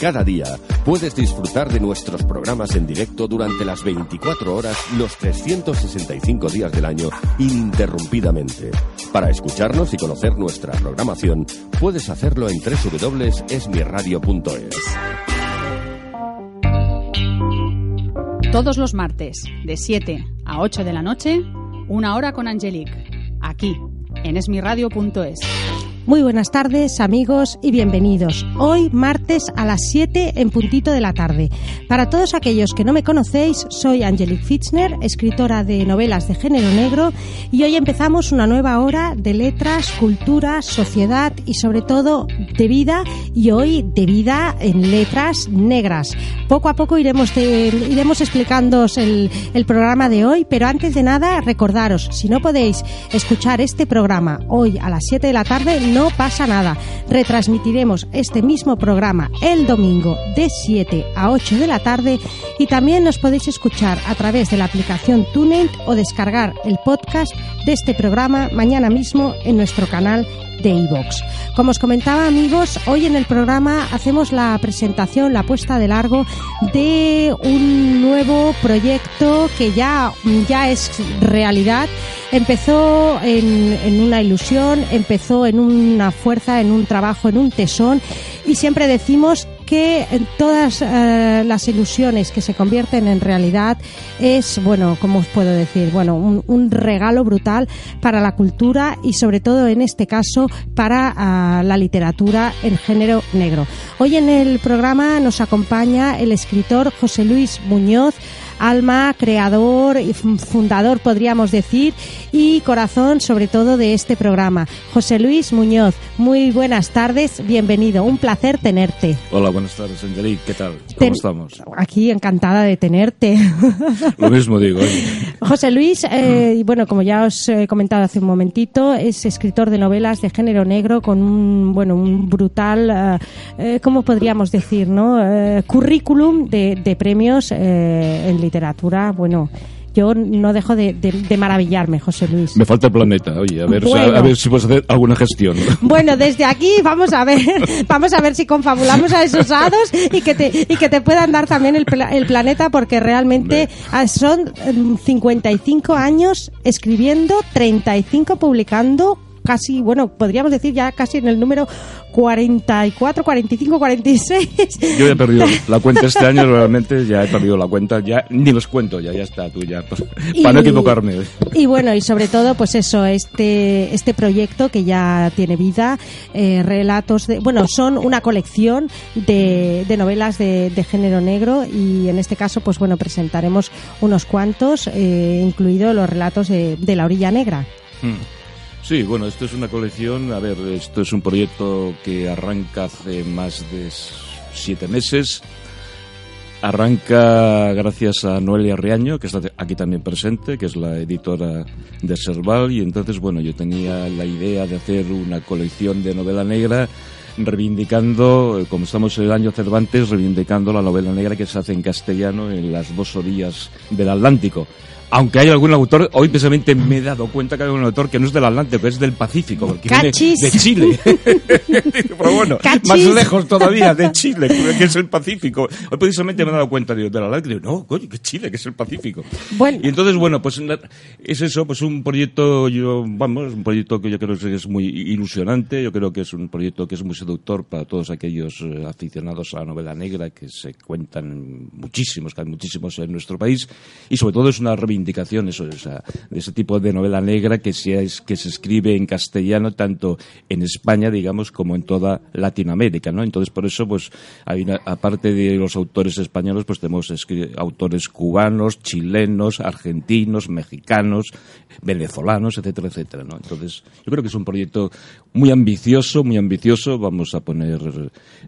Cada día puedes disfrutar de nuestros programas en directo durante las 24 horas, los 365 días del año, ininterrumpidamente. Para escucharnos y conocer nuestra programación, puedes hacerlo en www.esmirradio.es. Todos los martes, de 7 a 8 de la noche, una hora con Angelique, aquí, en esmiradio.es. Muy buenas tardes, amigos, y bienvenidos. Hoy, martes a las 7 en puntito de la tarde. Para todos aquellos que no me conocéis, soy Angelique Fitzner, escritora de novelas de género negro, y hoy empezamos una nueva hora de letras, cultura, sociedad y sobre todo de vida, y hoy de vida en letras negras. Poco a poco iremos, iremos explicándoos el, el programa de hoy, pero antes de nada, recordaros, si no podéis escuchar este programa hoy a las 7 de la tarde, no pasa nada. Retransmitiremos este mismo programa el domingo de 7 a 8 de la tarde y también nos podéis escuchar a través de la aplicación TuneIn o descargar el podcast de este programa mañana mismo en nuestro canal de iVox. Como os comentaba amigos, hoy en el programa hacemos la presentación, la puesta de largo de un nuevo proyecto que ya, ya es realidad. Empezó en, en una ilusión, empezó en una fuerza, en un trabajo, en un tesón y siempre decimos que todas eh, las ilusiones que se convierten en realidad es, bueno, ¿cómo os puedo decir? Bueno, un, un regalo brutal para la cultura y sobre todo en este caso para ah, la literatura en género negro. Hoy en el programa nos acompaña el escritor José Luis Muñoz, alma, creador y fundador, podríamos decir, y corazón sobre todo de este programa. José Luis Muñoz, muy buenas tardes, bienvenido, un placer tenerte. Hola, buenas tardes, Angelique, ¿qué tal? ¿Cómo Ten- estamos? Aquí encantada de tenerte. Lo mismo digo. oye. José Luis, eh, y bueno, como ya os he comentado hace un momentito, es escritor de novelas de género negro con un, bueno, un brutal, eh, eh, ¿cómo podríamos decir, no? Eh, currículum de, de premios eh, en literatura. Bueno, yo no dejo de, de- de maravillarme, José Luis. Me falta el planeta, oye, a ver, Bueno. a ver si puedes hacer alguna gestión. Bueno, desde aquí vamos a ver, vamos a ver si confabulamos a esos hados y que te, y que te puedan dar también el, el planeta porque realmente ah, son em, 55 años escribiendo, 35 publicando, casi, bueno, podríamos decir ya casi en el número 44, 45, 46. Yo ya he perdido la cuenta este año, realmente ya he perdido la cuenta, ya ni los cuento, ya, ya está, tú ya, pues, Y- para no equivocarme. Y bueno, y sobre todo, pues eso, este, este proyecto que ya tiene vida, eh, relatos de, bueno, son una colección de, de novelas de, de género negro y en este caso, pues bueno, presentaremos unos cuantos, eh, incluidos los relatos de, de la orilla negra. Mm. Sí, bueno, esto es una colección, a ver, esto es un proyecto que arranca hace más de siete meses. Arranca gracias a Noelia Riaño, que está aquí también presente, que es la editora de Serval, y entonces, bueno, yo tenía la idea de hacer una colección de novela negra reivindicando, como estamos en el año Cervantes, reivindicando la novela negra que se hace en castellano en las dos orillas del Atlántico. Aunque hay algún autor, hoy precisamente me he dado cuenta que hay un autor que no es del Atlántico, es del Pacífico, porque viene de Chile. Pero bueno, más lejos todavía, de Chile, que es el Pacífico. Hoy precisamente me he dado cuenta de, del Atlántico. No, coño, que Chile, que es el Pacífico. Y entonces, bueno, pues es eso, pues un proyecto, yo, vamos, un proyecto que yo creo que es muy ilusionante, yo creo que es un proyecto que es muy seductor para todos aquellos eh, aficionados a la novela negra, que se cuentan muchísimos, que hay muchísimos en nuestro país, y sobre todo es una reivindicación eso, de ese tipo de novela negra que se, que se escribe en castellano tanto en España, digamos, como en toda Latinoamérica, ¿no? Entonces, por eso, pues, hay aparte de los autores españoles, pues tenemos autores cubanos, chilenos, argentinos, mexicanos, venezolanos, etcétera, etcétera, ¿no? Entonces, yo creo que es un proyecto muy ambicioso, muy ambicioso. Vamos a poner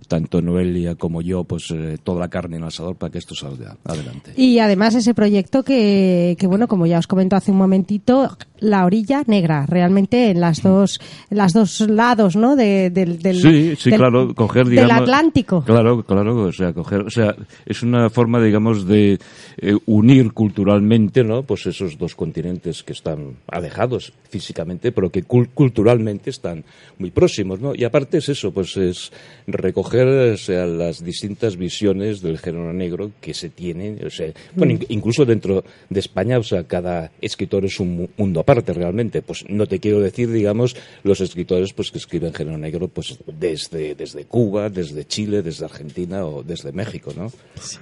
tanto Noelia como yo, pues, eh, toda la carne en el asador para que esto salga adelante. Y además ese proyecto que, que bueno, como ya os comentó hace un momentito, la orilla negra, realmente en las dos, en las dos lados, ¿no? De, del, del, sí, sí, claro, coger, digamos, del Atlántico. Claro, claro, o sea, coger, o sea, es una forma, digamos, de eh, unir culturalmente, ¿no? Pues esos dos continentes que están alejados físicamente, pero que culturalmente están muy próximos, ¿no? Y aparte es eso, pues es recoger, o sea, las distintas visiones del género negro que se tienen, o sea, bueno, mm. incluso dentro de España, o sea, cada escritor es un mundo aparte realmente. Pues no te quiero decir, digamos, los escritores pues que escriben género negro pues desde, desde Cuba, desde Chile, desde Argentina o desde México, ¿no?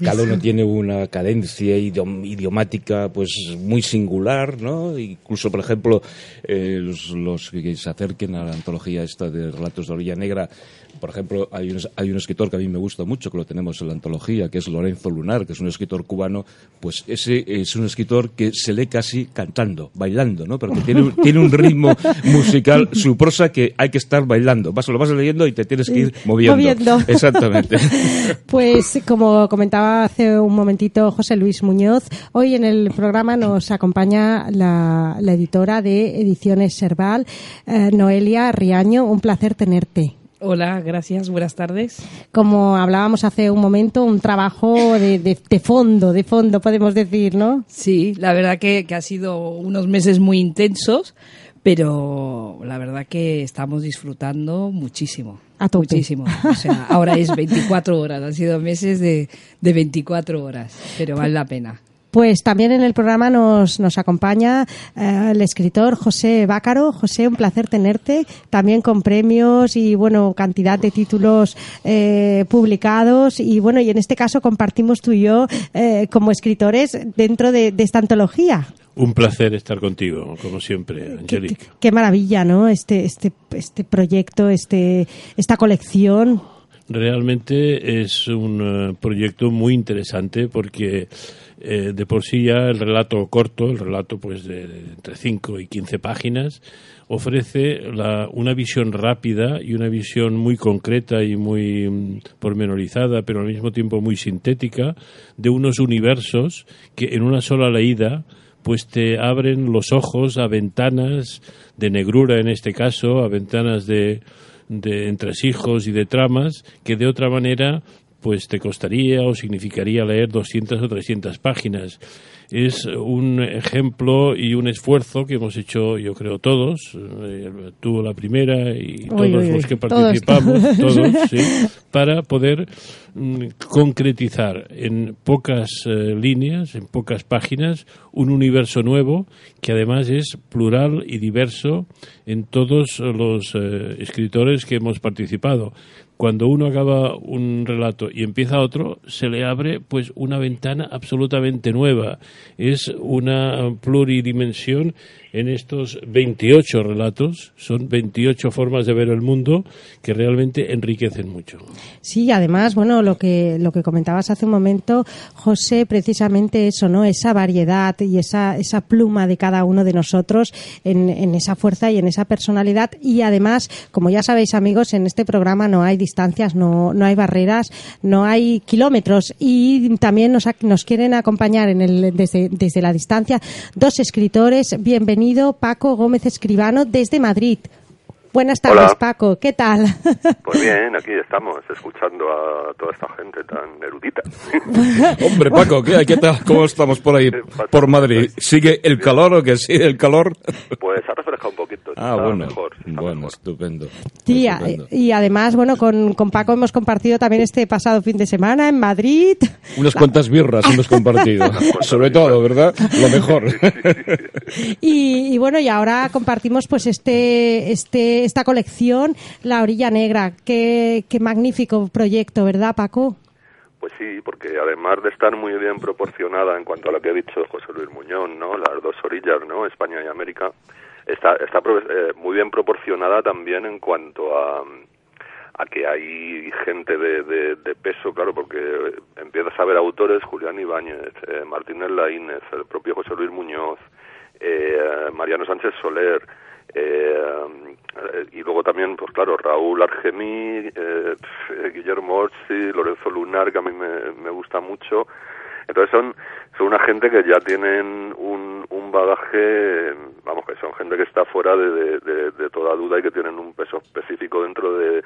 Cada uno tiene una cadencia idiomática pues muy singular, ¿no? Incluso, por ejemplo, eh, los, los que se acerquen a la antología esta de Relatos de Orilla Negra por ejemplo, hay un, hay un escritor que a mí me gusta mucho, que lo tenemos en la antología, que es Lorenzo Lunar, que es un escritor cubano, pues ese es un escritor que se lee casi cantando, bailando, ¿no? Porque tiene, tiene un ritmo musical, su prosa que hay que estar bailando. Vas, lo vas leyendo y te tienes que ir moviendo. moviendo. Exactamente. Pues como comentaba hace un momentito José Luis Muñoz, hoy en el programa nos acompaña la, editora de Ediciones Serval, eh, Noelia Riaño. Un placer tenerte. Hola, gracias, buenas tardes. Como hablábamos hace un momento, un trabajo de, de, fondo, de fondo podemos decir, ¿no? Sí, la verdad que, que ha sido unos meses muy intensos, pero la verdad que estamos disfrutando muchísimo. A Muchísimo. O sea, ahora es 24 horas, han sido meses de, de 24 horas, pero vale la pena. Pues también en el programa nos, nos acompaña eh, el escritor José Bácaro. José, un placer tenerte, también con premios y, bueno, cantidad de títulos eh, publicados. Y, bueno, y en este caso compartimos tú y yo eh, como escritores dentro de, esta antología. Un placer estar contigo, como siempre, Angélica. Qué, qué, maravilla, ¿no? Este, este, este proyecto, este, esta colección. Realmente es un proyecto muy interesante porque eh, de por sí ya el relato corto, el relato pues de, entre 5 y 15 páginas, ofrece una visión rápida y una visión muy concreta y muy mm, pormenorizada, pero al mismo tiempo muy sintética, de unos universos que en una sola leída pues te abren los ojos a ventanas de negrura en este caso, a ventanas de, de entresijos y de tramas que de otra manera pues te costaría o significaría leer 200 o 300 páginas. Es un ejemplo y un esfuerzo que hemos hecho, yo creo, todos, eh, tú la primera y todos los que participamos, todos, para poder mm, concretizar en pocas eh, líneas, en pocas páginas, un universo nuevo que además es plural y diverso en todos los eh, escritores que hemos participado cuando uno acaba un relato y empieza otro, se le abre pues una ventana absolutamente nueva. Es una pluridimensión en estos 28 relatos. Son 28 formas de ver el mundo que realmente enriquecen mucho. Sí, además, bueno, lo que, lo que comentabas hace un momento, José, precisamente eso, ¿no? Esa variedad y esa, esa pluma de cada uno de nosotros en, en esa fuerza y en esa personalidad. Y además, como ya sabéis, amigos, en este programa no hay distancias, no, no hay barreras, no hay kilómetros. Y también nos, nos quieren acompañar en el, desde, desde la distancia dos escritores. Bienvenidos Paco Gómez Escribano desde Madrid. Buenas tardes, Paco. ¿Qué tal? Pues bien, aquí estamos, escuchando a toda esta gente tan erudita. Hombre, Paco, ¿qué, qué tal? ¿Cómo estamos por ahí, por Madrid? ¿Sigue el calor o qué sigue el calor? Pues ha refrescado un poquito. Ah, bueno, bueno, estupendo. Sí, y además, bueno, con, con Paco hemos compartido también este pasado fin de semana en Madrid. Unas cuantas birras hemos compartido, sobre todo, ¿verdad? Lo mejor. y, y bueno, y ahora compartimos pues este, este esta colección, La Orilla Negra. Qué, qué magnífico proyecto, ¿verdad, Paco? Pues sí, porque además de estar muy bien proporcionada en cuanto a lo que ha dicho José Luis Muñoz, ¿no? Las dos orillas, ¿no? España y América, está, está eh, muy bien proporcionada también en cuanto a, a que hay gente de, de, peso, claro, porque empiezas a ver autores, Julián Ibáñez, eh, Martínez Laínez, el propio José Luis Muñoz, eh, Mariano Sánchez Soler, eh, y luego también, pues claro, Raúl Argemí, eh, Guillermo Orsi, Lorenzo Lunar, que a mí me, gusta mucho. Entonces son, son una gente que ya tienen un, un bagaje, vamos, que son gente que está fuera de, de, toda duda y que tienen un peso específico dentro de,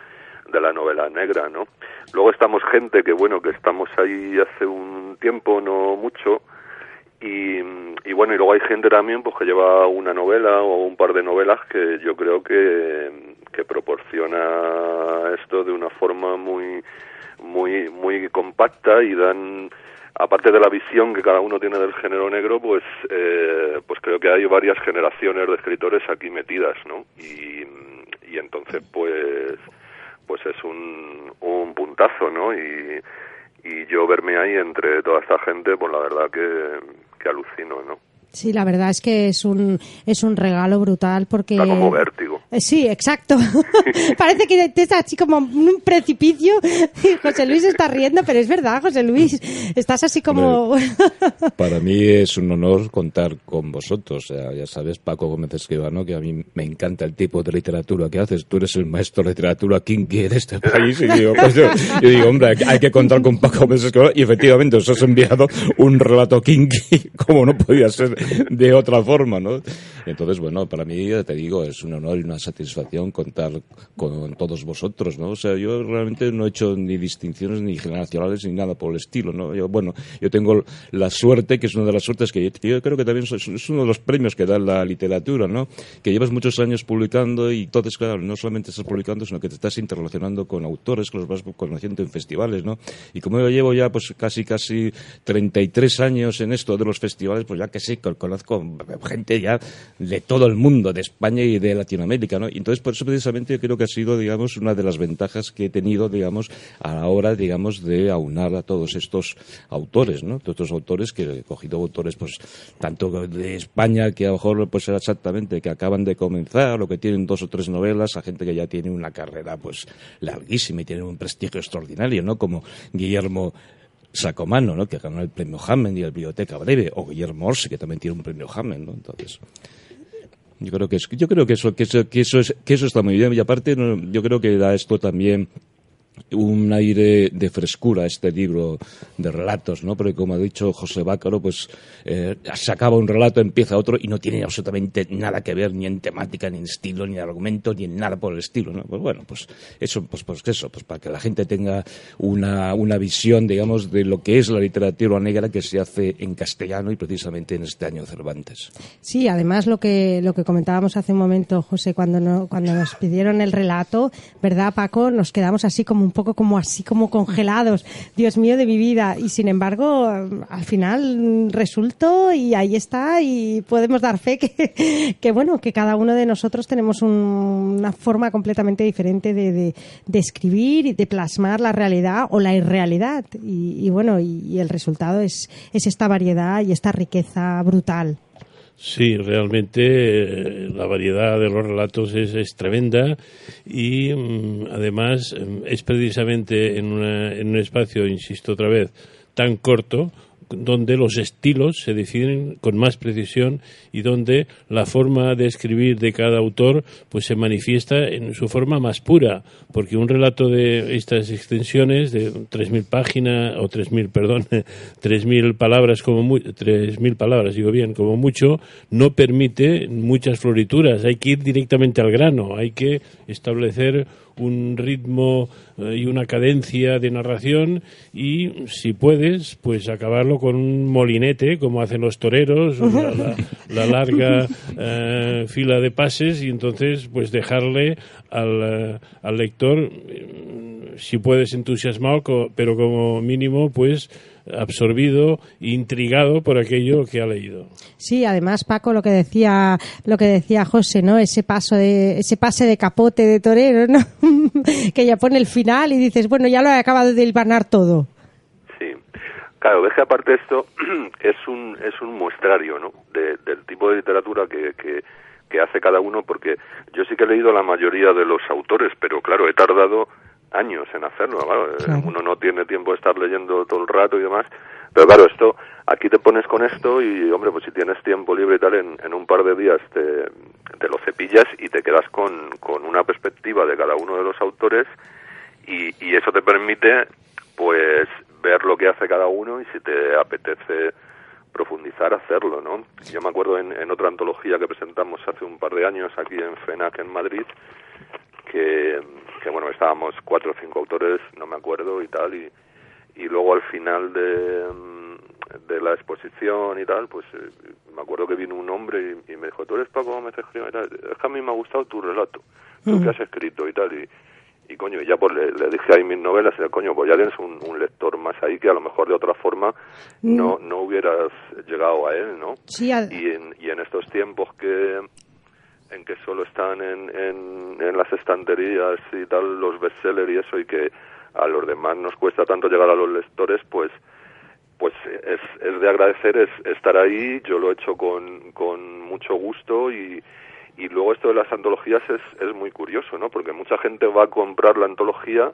de la novela negra, ¿no? Luego estamos gente que, bueno, que estamos ahí hace un tiempo, no mucho, y, y, bueno, y luego hay gente también pues que lleva una novela o un par de novelas que yo creo que, que proporciona esto de una forma muy muy muy compacta y dan aparte de la visión que cada uno tiene del género negro, pues eh, pues creo que hay varias generaciones de escritores aquí metidas, ¿no? Y, y entonces pues pues es un, un puntazo, ¿no? Y, y yo verme ahí entre toda esta gente, pues la verdad que, que alucino, ¿no? Sí, la verdad es que es un, es un regalo brutal porque... Está como vértigo. Eh, sí, exacto. Parece que estás así como en un precipicio. José Luis está riendo, pero es verdad, José Luis. Estás así como... Para mí es un honor contar con vosotros. O sea, ya sabes, Paco Gómez Escribano, que a mí me encanta el tipo de literatura que haces. Tú eres el maestro de literatura kinky de este país. Y digo, pues yo, digo, hombre, hay que contar con Paco Gómez Escribano. Y efectivamente os has enviado un relato kinky como no podía ser de otra forma, ¿no? Entonces, bueno, para mí, te digo, es un honor y una satisfacción contar con todos vosotros, ¿no? O sea, yo realmente no he hecho ni distinciones ni generacionales ni nada por el estilo, ¿no? Yo, bueno, yo tengo la suerte, que es una de las suertes que yo creo que también es uno de los premios que da la literatura, ¿no? Que llevas muchos años publicando y entonces, claro, no solamente estás publicando, sino que te estás interrelacionando con autores, que los vas conociendo en festivales, ¿no? Y como yo llevo ya, pues, casi, casi 33 años en esto de los festivales, pues ya que sí, conozco gente ya de todo el mundo, de España y de Latinoamérica, ¿no? Y entonces, por eso precisamente yo creo que ha sido, digamos, una de las ventajas que he tenido, digamos, a la hora, digamos, de aunar a todos estos autores, ¿no? Todos estos autores que he cogido autores, pues, tanto de España, que a lo mejor, pues, era exactamente, que acaban de comenzar o que tienen dos o tres novelas, a gente que ya tiene una carrera, pues, larguísima y tiene un prestigio extraordinario, ¿no? Como Guillermo Sacomano, ¿no? que ganó el premio Hammond y el Biblioteca Breve, o Guillermo Orsi, que también tiene un premio Hammond, ¿no? Entonces, yo creo que, yo creo que eso, eso, eso, es, que eso está muy bien. Y aparte, yo creo que da esto también un aire de frescura a este libro de relatos, ¿no? Porque como ha dicho José Bácaro, pues eh, se acaba un relato, empieza otro y no tiene absolutamente nada que ver ni en temática, ni en estilo, ni en argumento, ni en nada por el estilo, ¿no? Pues bueno, pues eso, pues, pues eso, pues para que la gente tenga una, una visión, digamos, de lo que es la literatura negra que se hace en castellano y precisamente en este año Cervantes. Sí, además lo que, lo que comentábamos hace un momento, José, cuando, cuando nos pidieron el relato, ¿verdad, Paco? Nos quedamos así como un poco como así como congelados, Dios mío de mi vida, y sin embargo al final resultó y ahí está y podemos dar fe que, que bueno, que cada uno de nosotros tenemos una forma completamente diferente de, de, escribir y de plasmar la realidad o la irrealidad. Y, bueno, y, el resultado es, es esta variedad y esta riqueza brutal. Sí, realmente eh, la variedad de los relatos es, tremenda y mm, además mm, es precisamente en, en un espacio, insisto otra vez, tan corto donde los estilos se deciden con más precisión y donde la forma de escribir de cada autor pues se manifiesta en su forma más pura, porque un relato de estas extensiones de 3000 páginas o 3000, perdón, 3000 palabras como muy, 3000 palabras, digo bien, como mucho, no permite muchas florituras, hay que ir directamente al grano, hay que establecer un ritmo eh, y una cadencia de narración y si puedes pues acabarlo con un molinete como hacen los toreros la, larga eh, fila de pases y entonces pues dejarle al, eh, al lector si puedes entusiasmado pero como mínimo pues absorbido, intrigado por aquello que ha leído. Sí, además Paco lo que decía lo que decía José, ¿no? Ese paso de ese pase de capote de torero, ¿no? que ya pone el final y dices, bueno, ya lo he acabado de hilvanar todo. Sí. Claro, ves que aparte esto es un es un muestrario, ¿no? del tipo de literatura que, que que hace cada uno porque yo sí que he leído la mayoría de los autores, pero claro, he tardado años en hacerlo. Uno no tiene tiempo de estar leyendo todo el rato y demás. Pero claro, esto, aquí te pones con esto y, hombre, pues si tienes tiempo libre y tal, en, un par de días te, te, lo cepillas y te quedas con, con una perspectiva de cada uno de los autores y, y eso te permite, pues, ver lo que hace cada uno y si te apetece profundizar, hacerlo, ¿no? Yo me acuerdo en, en otra antología que presentamos hace un par de años aquí en FENAC en Madrid, que, bueno, estábamos cuatro o cinco autores, no me acuerdo y tal, y, y luego al final de, mm, de la exposición y tal, pues eh, me acuerdo que vino un hombre y, me dijo, tú eres Paco Gómez Es que a mí me ha gustado tu relato, lo que has escrito y tal, y, y coño, y ya pues le, dije ahí mis novelas, y coño, pues ya tienes un, un, lector más ahí que a lo mejor de otra forma no, no hubieras llegado a él, ¿no? Sí, y, en, y en estos tiempos que en que solo están en, en, las estanterías y tal los bestsellers y eso y que a los demás nos cuesta tanto llegar a los lectores pues pues es, es de agradecer es estar ahí. Yo lo he hecho con, con mucho gusto y, y luego esto de las antologías es, es muy curioso no porque mucha gente va a comprar la antología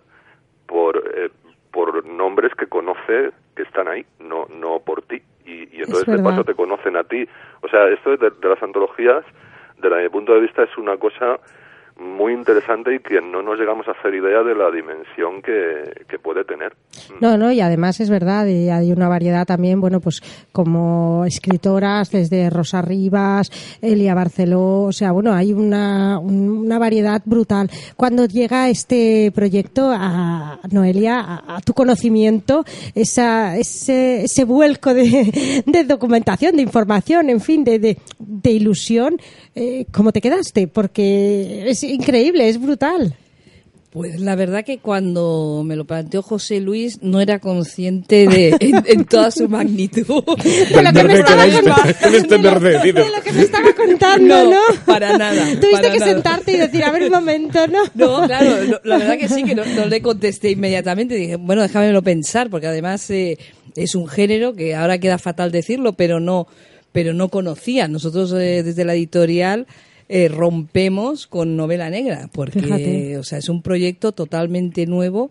por eh, por nombres que conoce que están ahí no no por ti. Y, y entonces de paso te conocen a ti. O sea esto de, de las antologías desde mi punto de vista es una cosa muy interesante y que no nos llegamos a hacer idea de la dimensión que, puede tener. No, no, y además es verdad, y hay una variedad también, bueno, pues como escritoras desde Rosa Rivas, Elia Barceló, o sea, bueno, hay una, una variedad brutal. Cuando llega este proyecto a Noelia, a, tu conocimiento, esa, ese, ese vuelco de, de documentación, de información, en fin, de, de ilusión, eh, ¿cómo te quedaste? Porque es increíble, es brutal. Pues la verdad que cuando me lo planteó José Luis no era consciente de en, toda su magnitud. de lo que me estaba, lo que me estaba contando, ¿no? Para nada. Tuviste que sentarte y decir, a ver un momento, ¿no? No, claro, la verdad que sí, que no, le contesté inmediatamente. Dije, bueno, déjamelo pensar, porque además eh, es un género que ahora queda fatal decirlo, pero no pero no conocía. Nosotros eh, desde la editorial eh, rompemos con novela negra, porque o sea, es un proyecto totalmente nuevo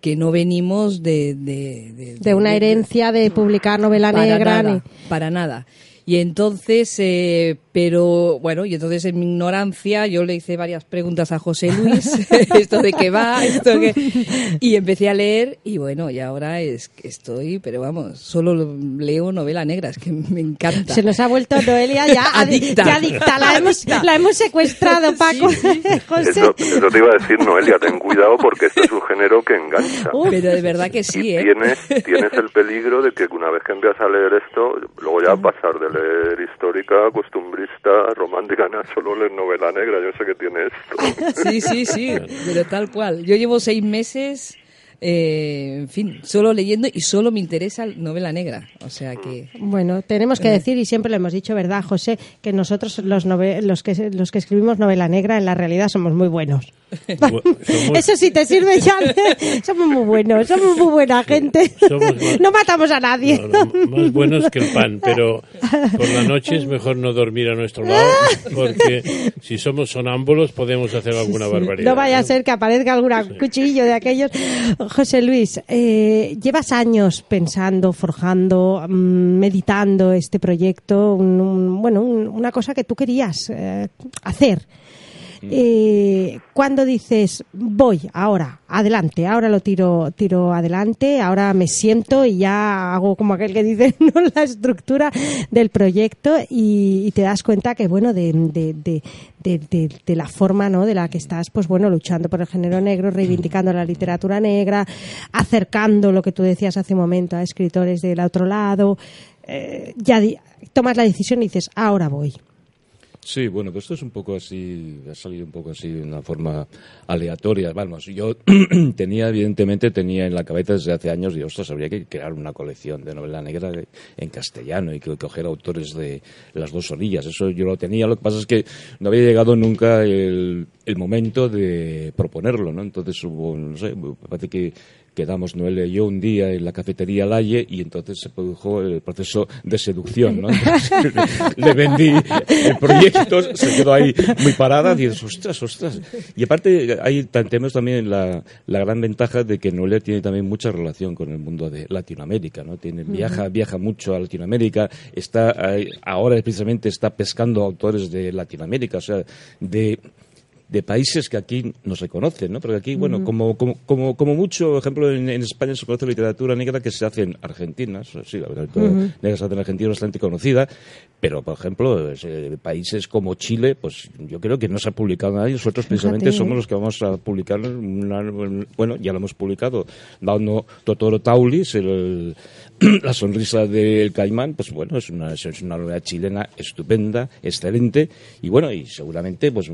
que no venimos de... De, una herencia de publicar novela negra. Para nada. Y entonces, eh, pero bueno, y entonces en mi ignorancia yo le hice varias preguntas a José Luis, esto de qué va, esto que... Y empecé a leer y bueno, y ahora es que estoy, pero vamos, solo leo novela negra, es que me encanta. Se nos ha vuelto Noelia ya adicta. La, hemos, la hemos secuestrado, Paco. José. Eso, te iba a decir, Noelia, ten cuidado porque esto es un género que engancha. pero de verdad que sí, ¿eh? Tienes, tienes el peligro de que una vez que empiezas a leer esto, luego ya pasar de leer histórica, costumbrista, romántica, no solo leer novela negra, yo sé que tiene esto. Sí, sí, sí, pero tal cual. Yo llevo seis meses eh, en fin, solo leyendo y solo me interesa novela negra. O sea que. Bueno, tenemos que eh. decir, y siempre lo hemos dicho, ¿verdad, José? Que nosotros, los, los, que, los que escribimos novela negra, en la realidad somos muy buenos. Eso sí te sirve ya. somos muy buenos, somos muy buena gente. no matamos a nadie. más buenos que el pan, pero por la noche es mejor no dormir a nuestro lado, porque si somos sonámbulos podemos hacer alguna barbaridad. No vaya a ser que aparezca algún cuchillo de aquellos. José Luis, eh, llevas años pensando, forjando, mm, meditando este proyecto, un- un- bueno, un- una cosa que tú querías eh, hacer. Eh, cuando dices voy ahora adelante ahora lo tiro tiro adelante ahora me siento y ya hago como aquel que dice no la estructura del proyecto y, te das cuenta que bueno de, de, de, de, la forma no de la que estás pues bueno luchando por el género negro reivindicando la literatura negra acercando lo que tú decías hace un momento a escritores del otro lado eh, ya tomas la decisión y dices ahora voy Sí, bueno, pues esto es un poco así, ha salido un poco así de una forma aleatoria. Vamos, yo tenía, evidentemente, tenía en la cabeza desde hace años, y ostras, habría que crear una colección de novela negra en castellano y que coger autores de las dos orillas. Eso yo lo tenía, lo que pasa es que no había llegado nunca el, el momento de proponerlo, ¿no? Entonces hubo, no sé, parece que quedamos Noelia y yo un día en la cafetería Laye y entonces se produjo el proceso de seducción, ¿no? Entonces, le vendí el proyecto, se quedó ahí muy parada y dices, ostras, ostras. Y aparte, ahí tenemos también la, la gran ventaja de que Noelia tiene también mucha relación con el mundo de Latinoamérica, ¿no? Tiene, viaja, viaja mucho a Latinoamérica, está ahí- ahora precisamente está pescando autores de Latinoamérica, o sea, de de países que aquí no se conocen, ¿no? Porque aquí, bueno, como, como, como, como mucho, por ejemplo, en, en España se conoce literatura negra que se hace en Argentina, sí, la literatura negra se hace en Argentina es bastante conocida, pero, por ejemplo, eh, países como Chile, pues yo creo que no se ha publicado nada y nosotros precisamente somos los que vamos a publicar, una- bueno, ya lo hemos publicado, dando Totoro Taulis, el, la sonrisa del caimán, pues bueno, es una, es una novela chilena estupenda, excelente, y bueno, y seguramente, pues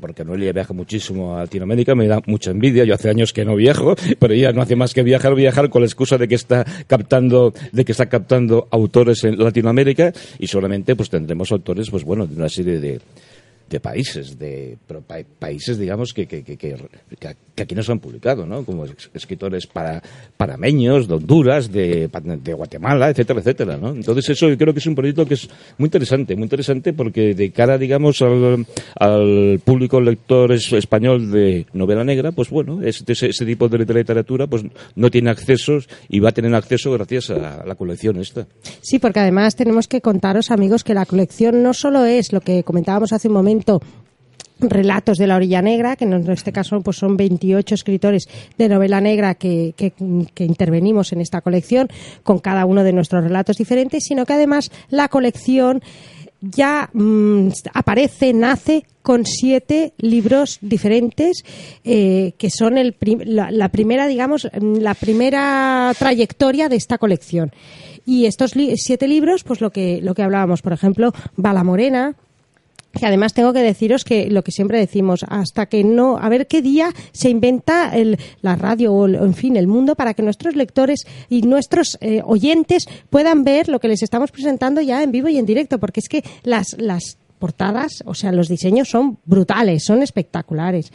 porque Noelia viaja muchísimo a Latinoamérica, me da mucha envidia, yo hace años que no viajo, pero ella no hace más que viajar, viajar con la excusa de que está captando, de que está captando autores en Latinoamérica, y solamente pues tendremos autores, pues bueno, de una serie de de países, de pero pa- países, digamos, que, que, que, aquí no se han publicado, ¿no? Como es- escritores para, parameños, de Honduras, de, de Guatemala, etcétera, etcétera, ¿no? Entonces eso yo creo que es un proyecto que es muy interesante, muy interesante porque de cara, digamos, al, al público lector es- español de novela negra, pues bueno, ese, ese tipo de literatura pues no tiene accesos y va a tener acceso gracias a la colección esta. Sí, porque además tenemos que contaros, amigos, que la colección no solo es lo que comentábamos hace un momento, relatos de la orilla negra, que en este caso pues son 28 escritores de novela negra que, intervenimos en esta colección con cada uno de nuestros relatos diferentes, sino que además la colección ya mm, aparece, nace con siete libros diferentes eh, que son el la, primera, digamos, mm, la primera trayectoria de esta colección. Y estos siete libros, pues lo que, lo que hablábamos, por ejemplo, Bala Morena, que además tengo que deciros que lo que siempre decimos, hasta que no, a ver qué día se inventa el, la radio o, el- en fin, el mundo para que nuestros lectores y nuestros eh, oyentes puedan ver lo que les estamos presentando ya en vivo y en directo, porque es que las, las portadas, o sea, los diseños son brutales, son espectaculares.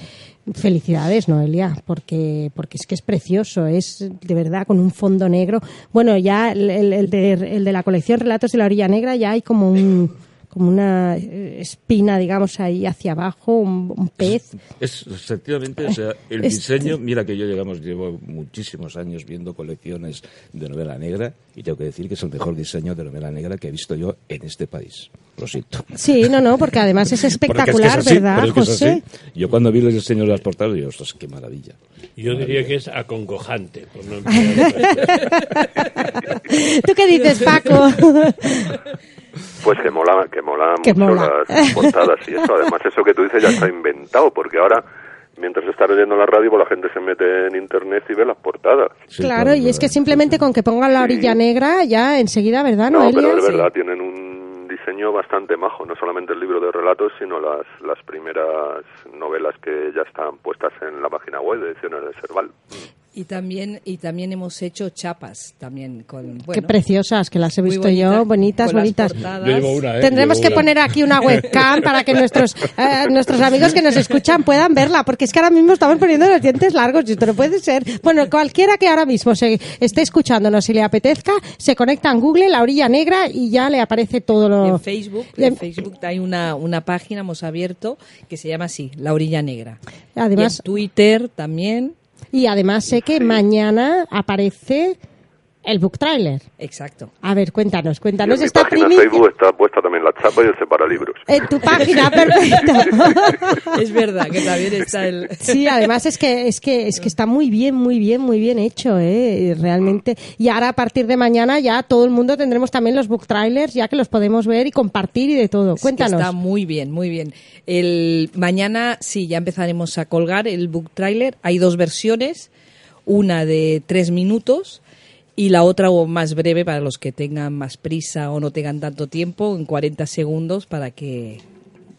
Felicidades, Noelia, porque, porque es que es precioso, es de verdad con un fondo negro. Bueno, ya el, el- de, el de la colección Relatos de la Orilla Negra ya hay como un como una eh, espina, digamos, ahí hacia abajo, un, un pez. Es efectivamente, o sea, el Es- diseño, mira que yo digamos llevo muchísimos años viendo colecciones de novela negra y tengo que decir que es el mejor diseño de novela negra que he visto yo en este país. Lo siento. Sí, no, no, porque además es Porque es que espectacular, es así, ¿verdad, pero es que es José? así. Yo cuando vi los diseños de las portadas digo, ostras, qué maravilla. Yo diría que es acongojante. Por no ¿Tú qué dices, Paco? Pues que mola, que mola Que mucho mola. las portadas y eso. Además, eso que tú dices ya está inventado, porque ahora, mientras está oyendo la radio, pues la gente se mete en internet y ve las portadas. Sí, claro, y es que simplemente con que pongan la orilla negra, ya enseguida, ¿verdad, No, Noelia? pero de Sí. verdad tienen un diseño bastante majo, no solamente el libro de relatos, sino las, las primeras novelas que ya están puestas en la página web de Ediciones de Serval. Y también, y también hemos hecho chapas también con Qué preciosas, que las he visto yo, bonitas, bonitas. portadas. Yo llevo una, ¿eh? Tendremos Llevo que una. poner aquí una webcam para que nuestros eh, nuestros amigos que nos escuchan puedan verla, porque es que ahora mismo estamos poniendo los dientes largos y esto no puede ser. Bueno, cualquiera que ahora mismo se esté escuchándonos y le apetezca, se conecta en Google, la orilla negra, y ya le aparece todo lo... En Facebook, en- en Facebook hay una, una página, hemos abierto, que se llama así, La Orilla Negra. Además- Y en Twitter también. Y además sé que mañana aparece el book trailer. Exacto. A ver, cuéntanos, Y cuéntanos en mi esta página primicia. Facebook está puesta también la chapa y el separalibros. En tu página, perfecto. Es verdad que también está el... Sí, además es que es que es que está muy bien, muy bien, muy bien hecho, eh, realmente. Y ahora a partir de mañana ya todo el mundo tendremos también los book trailers, ya que los podemos ver y compartir y de todo. Es Cuéntanos. Está muy bien, muy bien. El mañana sí, ya empezaremos a colgar el book trailer. Hay dos versiones, una de tres minutos y la otra o más breve para los que tengan más prisa o no tengan tanto tiempo, en 40 segundos para que,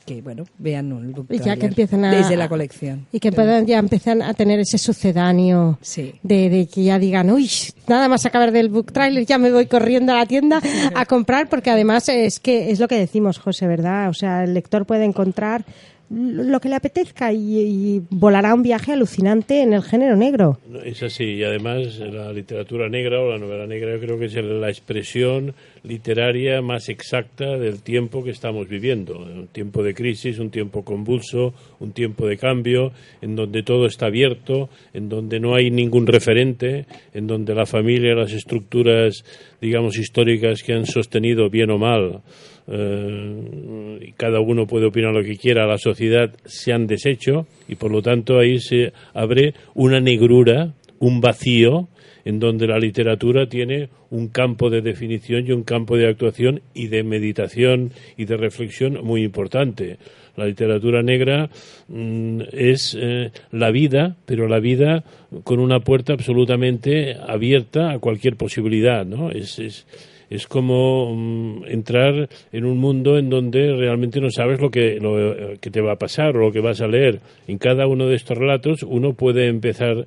que bueno, vean el book Y ya que empiecen a desde la colección. y que puedan ya empezar a tener ese sucedáneo Sí. de, de que ya digan, uy, nada más acabar del book trailer, ya me voy corriendo a la tienda a comprar, porque además es que es lo que decimos, José, ¿verdad? O sea, el lector puede encontrar lo que le apetezca y, volará un viaje alucinante en el género negro. Es así, y además la literatura negra o la novela negra yo creo que es la expresión literaria más exacta del tiempo que estamos viviendo. Un tiempo de crisis, un tiempo convulso, un tiempo de cambio, en donde todo está abierto, en donde no hay ningún referente, en donde la familia, las estructuras, digamos, históricas que han sostenido bien o mal, eh, y cada uno puede opinar lo que quiera, la sociedad se han deshecho y por lo tanto ahí se abre una negrura, un vacío en donde la literatura tiene un campo de definición y un campo de actuación y de meditación y de reflexión muy importante. La literatura negra mm, es eh, la vida, pero la vida con una puerta absolutamente abierta a cualquier posibilidad, ¿no? Es, es, es como mm, entrar en un mundo en donde realmente no sabes lo que, lo eh, que te va a pasar o lo que vas a leer. En cada uno de estos relatos uno puede empezar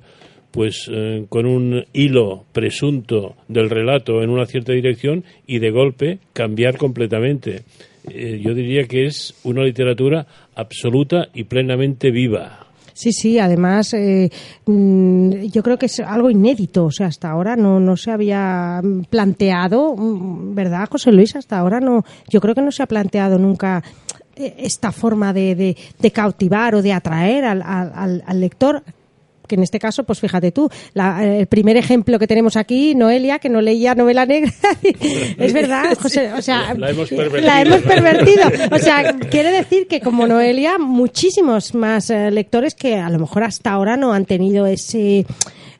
pues eh, con un hilo presunto del relato en una cierta dirección y de golpe cambiar completamente. Eh, yo diría que es una literatura absoluta y plenamente viva. Sí, sí, además eh, mm, yo creo que es algo inédito, o sea, hasta ahora no, no se había planteado, mm, ¿verdad, José Luis? Hasta ahora no, yo creo que no se ha planteado nunca eh, esta forma de, de, de cautivar o de atraer al, al, al lector que en este caso, pues fíjate tú, la- el primer ejemplo que tenemos aquí, Noelia, que no leía novela negra, es verdad, José, o sea, La hemos pervertido. la hemos pervertido. O sea, quiere decir que como Noelia, muchísimos más eh, lectores que a lo mejor hasta ahora no han tenido ese...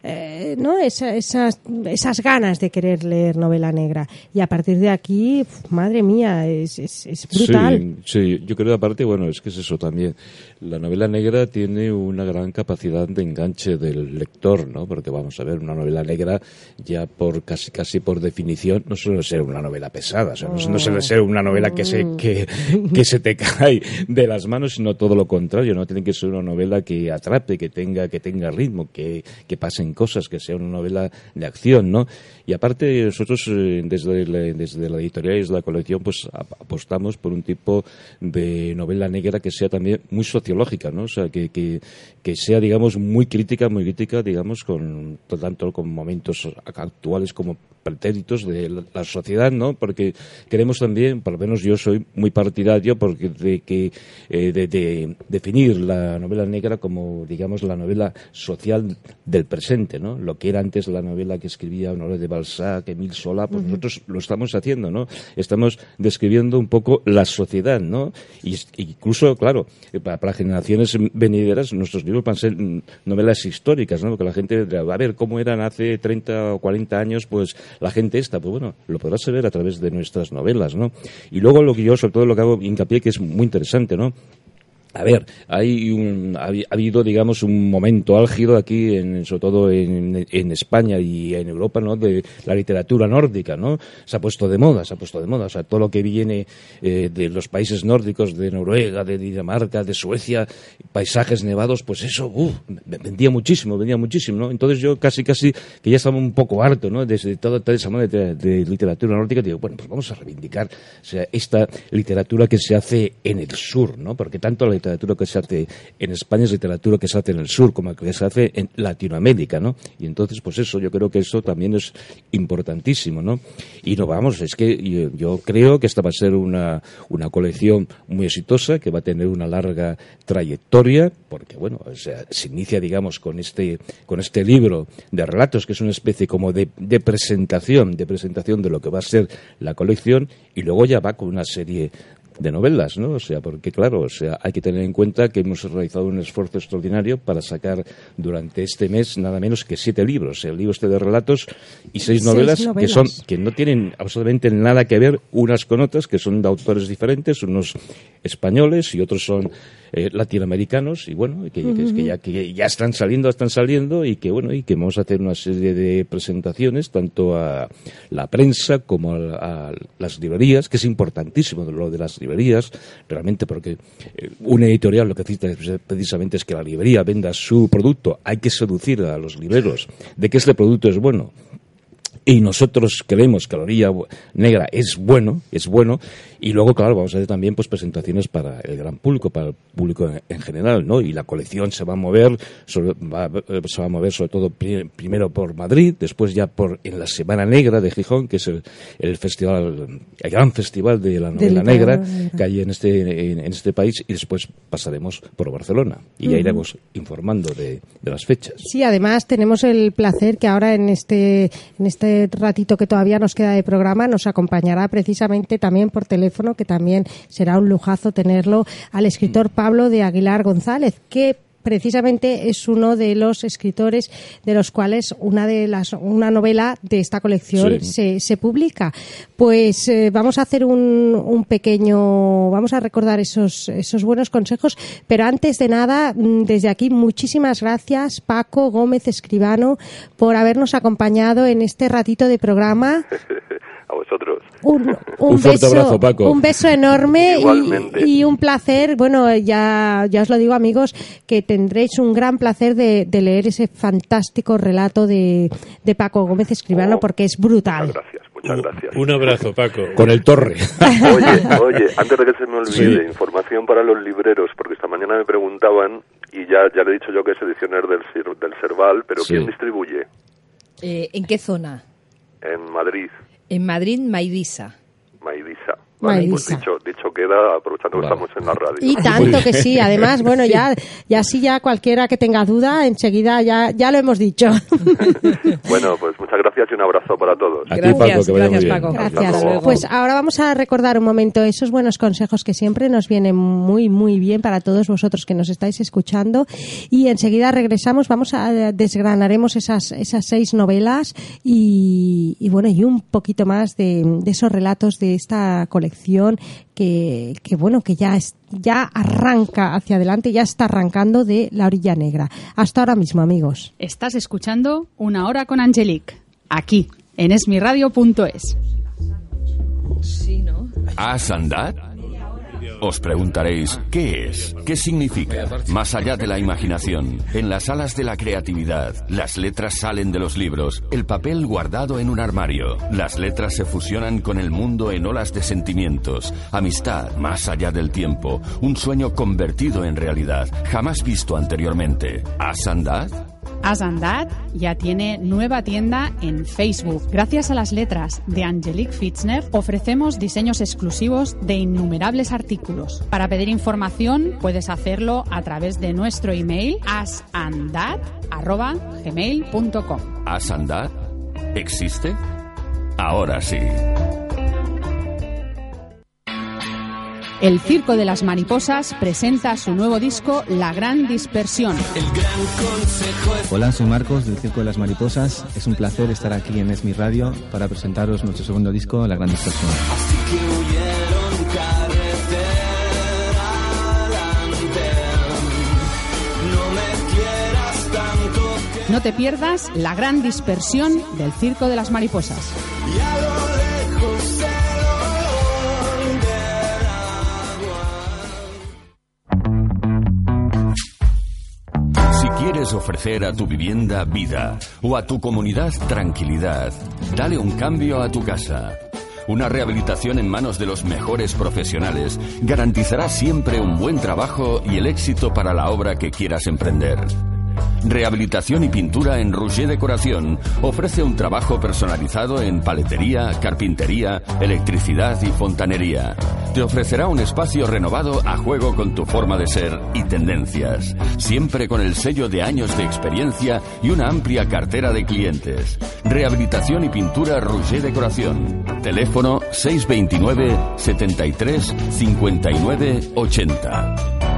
eh, ¿no? Esa- esas, esas ganas de querer leer novela negra. Y a partir de aquí, madre mía, es, es, es brutal. Sí, sí, yo creo aparte, bueno, es que es eso también. La novela negra tiene una gran capacidad de enganche del lector, ¿no? Porque vamos a ver, una novela negra ya por casi casi por definición no suele ser una novela pesada, o sea, no, no suele ser una novela que se que, que se te cae de las manos, sino todo lo contrario, ¿no? Tiene que ser una novela que atrape, que tenga que tenga ritmo, que, que cosas, que sea una novela de acción, ¿no? Y aparte nosotros eh, desde la, desde la editorial y desde la colección pues ap- apostamos por un tipo de novela negra que sea también muy sociológica, ¿no? O sea, que, que, que sea, digamos, muy crítica, muy crítica, digamos, con tanto con momentos actuales como pretéritos de la, sociedad, ¿no? Porque queremos también, por lo menos yo soy muy partidario porque de que eh, de, de definir la novela negra como, digamos, la novela social del presente, ¿no? Lo que era antes la novela que escribía Honoré de Balzac, Emile Zola, pues nosotros lo estamos haciendo, ¿no? Estamos describiendo un poco la sociedad, ¿no? Y incluso, claro, eh, para, para generaciones venideras, nuestros libros van a ser mm, novelas históricas, ¿no? Porque la gente va a ver cómo eran hace 30 o 40 años, pues la gente esta, pues bueno, lo podrás saber a través de nuestras novelas, ¿no? Y luego lo que yo, sobre todo lo que hago hincapié, que es muy interesante, ¿no? A ver, hay un, ha, habi- ha habido, digamos, un momento álgido aquí, en, sobre todo en, España y en Europa, ¿no? De la literatura nórdica, ¿no? Se ha puesto de moda, se ha puesto de moda. O sea, todo lo que viene eh, de los países nórdicos, de Noruega, de Dinamarca, de Suecia, paisajes nevados, pues eso, uf, me- vendía muchísimo, vendía muchísimo, ¿no? Entonces yo casi, casi, que ya estaba un poco harto, ¿no? Desde toda, toda esa moda de, literatura nórdica, digo, bueno, pues vamos a reivindicar esta literatura que se hace en el sur, ¿no? Porque tanto la literatura que se hace en España es literatura que se hace en el sur, como que se hace en Latinoamérica, ¿no? Y entonces, pues eso, yo creo que eso también es importantísimo, ¿no? Y no vamos, es que yo, creo que esta va a ser una, una colección muy exitosa, que va a tener una larga trayectoria, porque, bueno, o sea, se inicia, digamos, con este, con este libro de relatos, que es una especie como de, de presentación, de presentación de lo que va a ser la colección, y luego ya va con una serie de novelas, ¿no? O sea, porque claro, o sea, hay que tener en cuenta que hemos realizado un esfuerzo extraordinario para sacar durante este mes nada menos que siete libros, el libro este de relatos y seis, novelas, que son que no tienen absolutamente nada que ver unas con otras, que son de autores diferentes, unos españoles y otros son eh, latinoamericanos y bueno que, ya, que ya están saliendo están saliendo y que bueno y que vamos a hacer una serie de presentaciones tanto a la prensa como a, las librerías que es importantísimo lo de las librerías realmente porque eh, una editorial lo que cita precisamente es que la librería venda su producto. Hay que seducir a los libreros de que este producto es bueno. Y nosotros creemos que la orilla negra es bueno, es bueno, y luego, claro, vamos a hacer también pues presentaciones para el gran público, para el público en, general, ¿no? Y la colección se va a mover, sobre, va, se va a mover sobre todo primero por Madrid, después ya por en la Semana Negra de Gijón, que es el, festival, el gran festival de la novela negra que hay en este, en, este país, y después pasaremos por Barcelona y ya iremos informando de, de, las fechas. Sí, además tenemos el placer que ahora en este, en este ratito que todavía nos queda de programa nos acompañará precisamente también por teléfono que también será un lujazo tenerlo, al escritor Pablo de Aguilar González, que precisamente es uno de los escritores de los cuales una de las una novela de esta colección se, se, publica. Pues eh, vamos a hacer un, un, pequeño vamos a recordar esos esos buenos consejos pero antes de nada mm, desde aquí muchísimas gracias Paco Gómez Escribano por habernos acompañado en este ratito de programa a vosotros. Un, un, fuerte beso, abrazo, Paco. Un beso enorme y, y, un placer. Bueno, ya, ya os lo digo, amigos, que tendréis un gran placer de, de leer ese fantástico relato de, de Paco Gómez Escribano, oh, porque es brutal. Muchas gracias, muchas gracias. Un abrazo, Paco. Con el torre. Oye, oye, antes de que se me olvide, información para los libreros, porque esta mañana me preguntaban, y ya, ya le he dicho yo que es edicioner del, del Cerval, pero ¿quién distribuye? Eh, ¿En qué zona? En Madrid. En Madrid, Maidisa. Maidisa. Vale, pues dicho, dicho queda, aprovechando que estamos en la radio. Y tanto que sí, además, bueno, ya, ya sí, ya cualquiera que tenga duda, enseguida ya, ya lo hemos dicho. bueno, pues muchas gracias y un abrazo para todos. Gracias, gracias Paco. Gracias. Pues ahora vamos a recordar un momento esos buenos consejos que siempre nos vienen muy, muy bien para todos vosotros que nos estáis escuchando. Y enseguida regresamos, vamos a desgranaremos esas, esas seis novelas y, y bueno, y un poquito más de, de esos relatos de esta colección que, que bueno, que ya, es, ya arranca hacia adelante, ya está arrancando de la orilla negra. Hasta ahora mismo, amigos. Estás escuchando Una Hora con Angelique, aquí, en esmiradio.es. Sí, ¿no? ¿Has andado? Os preguntaréis, ¿qué es? ¿Qué significa? Más allá de la imaginación, en las alas de la creatividad, las letras salen de los libros, el papel guardado en un armario. Las letras se fusionan con el mundo en olas de sentimientos, amistad más allá del tiempo, un sueño convertido en realidad, jamás visto anteriormente. Asandad ya tiene nueva tienda en Facebook. Gracias a las letras de Angelique Fitzner ofrecemos diseños exclusivos de innumerables artículos. Para pedir información puedes hacerlo a través de nuestro email asandad@gmail.com. ¿Asandad? ¿Existe? Ahora sí. El Circo de las Mariposas presenta su nuevo disco La Gran Dispersión. Hola, soy Marcos del Circo de las Mariposas. Es un placer estar aquí en Esmi Radio para presentaros nuestro segundo disco, La Gran Dispersión. No te pierdas La Gran Dispersión del Circo de las Mariposas. Ofrecer a tu vivienda vida o a tu comunidad tranquilidad, dale un cambio a tu casa. Una rehabilitación en manos de los mejores profesionales garantizará siempre un buen trabajo y el éxito para la obra que quieras emprender. Rehabilitación y pintura en Rouget Decoración ofrece un trabajo personalizado en paletería, carpintería, electricidad y fontanería. Te ofrecerá un espacio renovado a juego con tu forma de ser y tendencias, siempre con el sello de años de experiencia y una amplia cartera de clientes. Rehabilitación y pintura Rouget Decoración. Teléfono 629 73 59 80.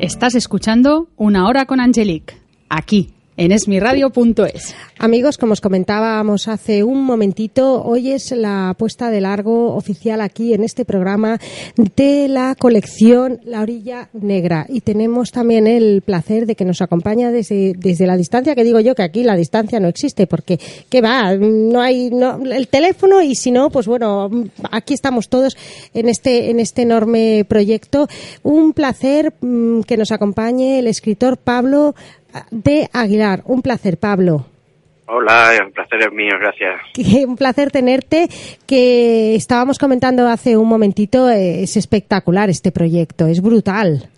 Estás escuchando Una Hora con Angelique, aquí, en esmiradio.es. Amigos, como os comentábamos hace un momentito, hoy es la puesta de largo oficial aquí en este programa de la colección La Orilla Negra. Y tenemos también el placer de que nos acompaña desde, desde la distancia, que digo yo que aquí la distancia no existe, porque, ¿qué va? No hay el teléfono y si no, pues bueno, aquí estamos todos en este, en este enorme proyecto. Un placer mm, que nos acompañe el escritor Pablo de Aguilar. Un placer, Pablo. Hola, un placer es mío, gracias. Un placer tenerte, que estábamos comentando hace un momentito, eh, es espectacular este proyecto, es brutal.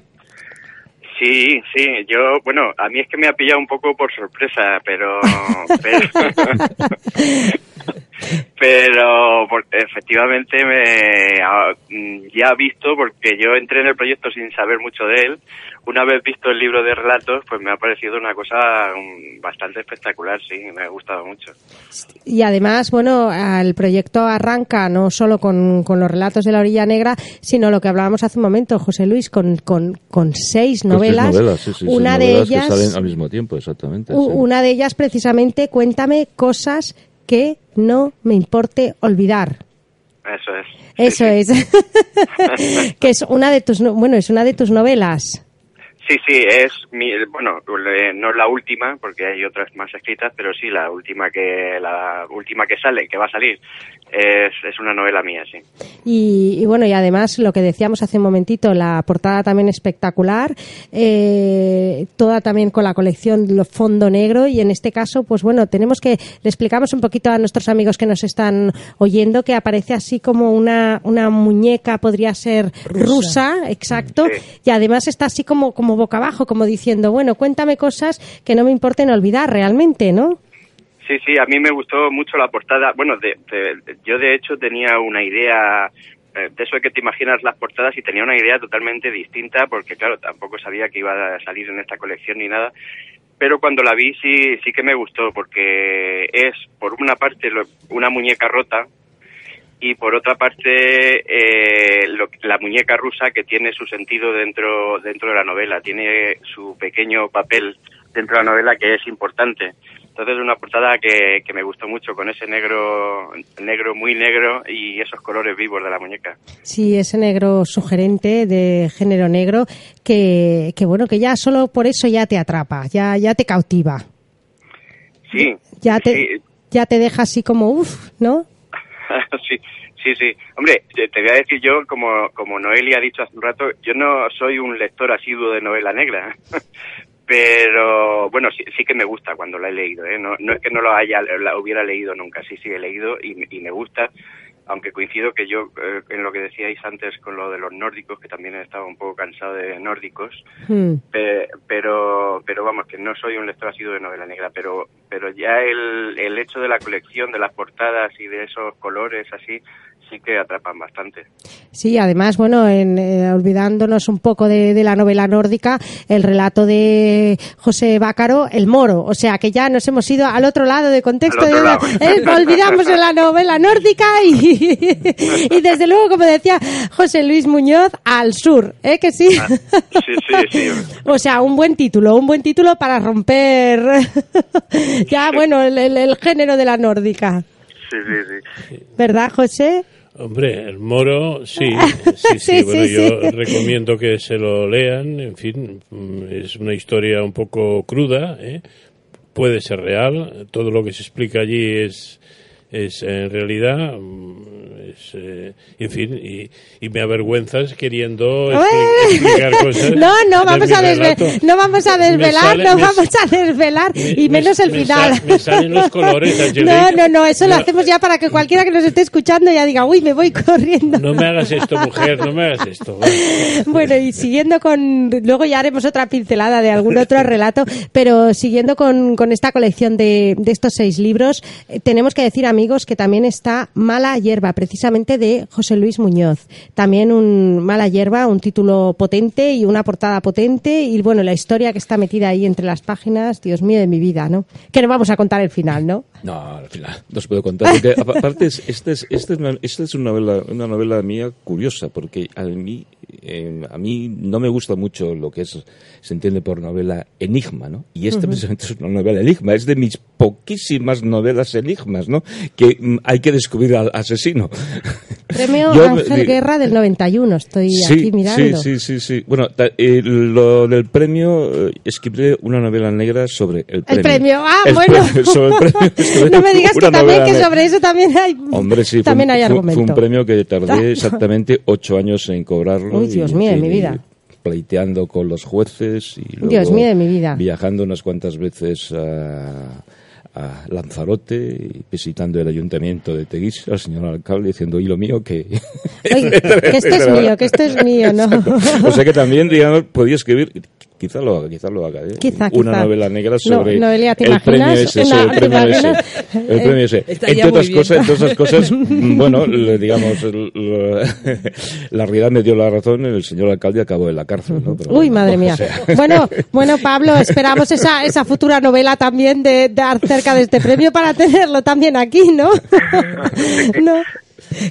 Sí, sí, yo, bueno, a mí es que me ha pillado un poco por sorpresa, pero... pero pero efectivamente me ah, mm, ya visto porque yo entré en el proyecto sin saber mucho de él. Una vez visto el libro de relatos pues me ha parecido una cosa mm, bastante espectacular sí me ha gustado mucho. Y además bueno el proyecto arranca no solo con, con los relatos de la orilla negra sino lo que hablábamos hace un momento José Luis con, con, con seis novelas, una de ellas que salen al mismo tiempo exactamente una de ellas precisamente cuéntame cosas que no me importe olvidar. Eso es. Eso es. que es una de tus bueno, es una de tus novelas. Sí, sí, es mi, bueno, no es la última porque hay otras más escritas, pero sí la última que la última que sale, que va a salir, es, es una novela mía, sí. Y, bueno, y además lo que decíamos hace un momentito, la portada también espectacular, eh, toda también con la colección Fondo Negro y en este caso, pues bueno, tenemos que le explicamos un poquito a nuestros amigos que nos están oyendo que aparece así como una, una muñeca, podría ser rusa, exacto, y además está así como como boca abajo, como diciendo, bueno, cuéntame cosas que no me importen olvidar realmente, ¿no? Sí, sí, a mí me gustó mucho la portada. Bueno, de, yo de hecho tenía una idea eh, de eso de que te imaginas las portadas y tenía una idea totalmente distinta porque claro, tampoco sabía que iba a salir en esta colección ni nada. Pero cuando la vi sí, sí que me gustó porque es por una parte una muñeca rota y por otra parte eh, la muñeca rusa que tiene su sentido dentro dentro de la novela tiene su pequeño papel dentro de la novela que es importante entonces una portada que, que me gustó mucho con ese negro negro muy negro y esos colores vivos de la muñeca sí ese negro sugerente de género negro que, que bueno que ya solo por eso ya te atrapa ya ya te cautiva sí ya te ya te deja así como uff no sí, sí, sí. Hombre, te voy a decir yo, como, como Noelia ha dicho hace un rato, yo no soy un lector asiduo de novela negra. pero bueno sí, sí, que me gusta cuando la he leído ¿eh? no, no es que no lo haya la hubiera leído nunca sí sí he leído y, y me gusta aunque coincido que yo eh, en lo que decíais antes con lo de los nórdicos que también he estado un poco cansado de nórdicos Hmm. pe- pero pero vamos que no soy un lector asiduo de novela negra pero pero ya el, el hecho de la colección de las portadas y de esos colores así sí que atrapan bastante Sí, además, bueno, en, eh, olvidándonos un poco de, de la novela nórdica, el relato de José Bácaro, El Moro. O sea, que ya nos hemos ido al otro lado de contexto. De- eh, olvidamos de la novela nórdica y, y desde luego, como decía José Luis Muñoz, al sur. ¿Eh que sí? Ah, sí sí sí O sea, un buen título, un buen título para romper ya, bueno, el, el- el género de la nórdica. sí sí sí ¿Verdad, José? Hombre, el moro, sí, sí, sí. Sí, bueno, sí, yo recomiendo que se lo lean. En fin, mm, es una historia un poco cruda, ¿eh? puede ser real. Todo lo que se explica allí es es en realidad mm, es, eh, en fin y, y me avergüenzas queriendo expli- explicar cosas No, no vamos a desvelar, no vamos a Me desvelar, sale- no me- vamos a desvelar y me- menos el me final. sa- me salen los colores, Angelique. No, no, no, eso lo No. hacemos ya para que cualquiera que nos esté escuchando ya diga, uy, me voy corriendo. no me hagas esto mujer no me hagas esto. Bueno, y siguiendo con, luego ya haremos otra pincelada de algún otro relato, pero siguiendo con, con esta colección de, de estos seis libros, eh, tenemos que decir, amigos, que también está Mala Hierba, precisamente de José Luis Muñoz. También un Mala Hierba, un título potente y una portada potente, y bueno, la historia que está metida ahí entre las páginas, Dios mío de mi vida, ¿no? Que no vamos a contar el final, ¿no? No, al final no os puedo contar. Porque aparte, es- esta es, esta es, una, esta es una, novela, una novela mía curiosa, porque a mí, eh, a mí no me gusta mucho lo que es, se entiende por novela enigma, ¿no? Y esta precisamente es una novela enigma. Es de mis poquísimas novelas enigmas, ¿no? Que mm, hay que descubrir al asesino. Premio Yo Ángel Guerra del 91, estoy Sí, aquí mirando. Sí, sí, sí, sí. Bueno, eh, lo del premio, eh, escribí una novela negra sobre el premio. El premio, ah, El bueno. premio, sobre el premio, no me digas que también que sobre eso también hay Hombre, sí, fue, también un- hay fue- argumento. fue un premio que tardé exactamente ocho años en cobrarlo. Uy, Dios mío mi y vida. Pleiteando con los jueces y luego Dios mío mi vida. viajando unas cuantas veces a, a Lanzarote visitando el ayuntamiento de Teguís al señor alcalde diciendo, y lo mío que... Oye, que esto es mío, que esto es mío, ¿no? o sea que también, digamos, podía escribir, quizá lo haga, quizá lo haga, ¿eh? Quizá, una quizá. novela negra No, sobre Noelia, ¿te el premio ese, el ¿te premio ese. El premio ese. Entre otras cosas, entre otras cosas, bueno, le- digamos, la realidad me dio la razón, el señor alcalde acabó en la cárcel, ¿no? Pero Uy, bueno, madre o mía. sea, Bueno, bueno, Pablo, esperamos esa, esa futura novela también de, de acerca de este premio para tenerlo también aquí, ¿no? no.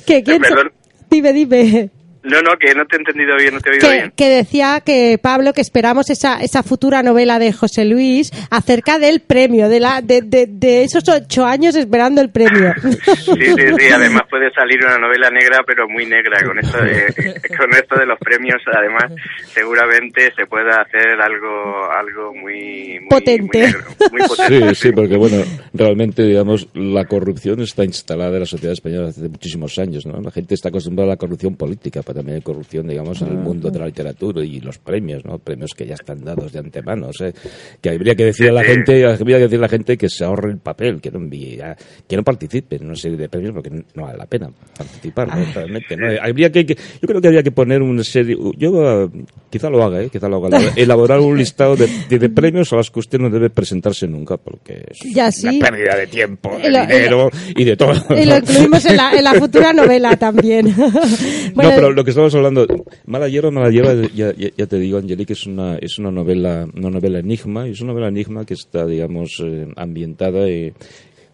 Que quién Perdón. Dime, dime. No, no, que no te he entendido bien, no te he oído Que, bien. que decía que Pablo que esperamos esa, esa futura novela de José Luis acerca del premio, de la de, de, de esos ocho años esperando el premio. Sí, sí, sí, además puede salir una novela negra, pero muy negra. Con esto de, con esto de los premios, además, seguramente se pueda hacer algo algo muy, muy Potente. Muy, negro, muy potente. Sí, sí, porque bueno, realmente, digamos, la corrupción está instalada en la sociedad española desde hace muchísimos años, ¿no? La gente está acostumbrada a la corrupción política, también hay corrupción, digamos, en el mundo de la literatura y los premios, ¿no? Premios que ya están dados de antemano, o sea, que habría que decir a la gente, habría que decir a la gente que se ahorre el papel, que no envíe, ya- que no participe en una serie de premios porque no vale la pena participar, ¿no? Realmente, ¿no? Habría que, que- yo creo que habría que poner una serie, yo eh, quizá lo haga, ¿eh? Quizá lo haga, elaborar un listado de, de- de premios a los que usted no debe presentarse nunca porque es Ya una sí. pérdida de tiempo, de lo- y lo- dinero y de todo. Y lo incluimos en la, en la futura novela también. Bueno, no, pero lo que estamos hablando, Mala Hierba, Mala Hierba, ya, te digo, Angelique, es una, es una novela, una novela enigma, y es una novela enigma que está, digamos, eh, ambientada eh,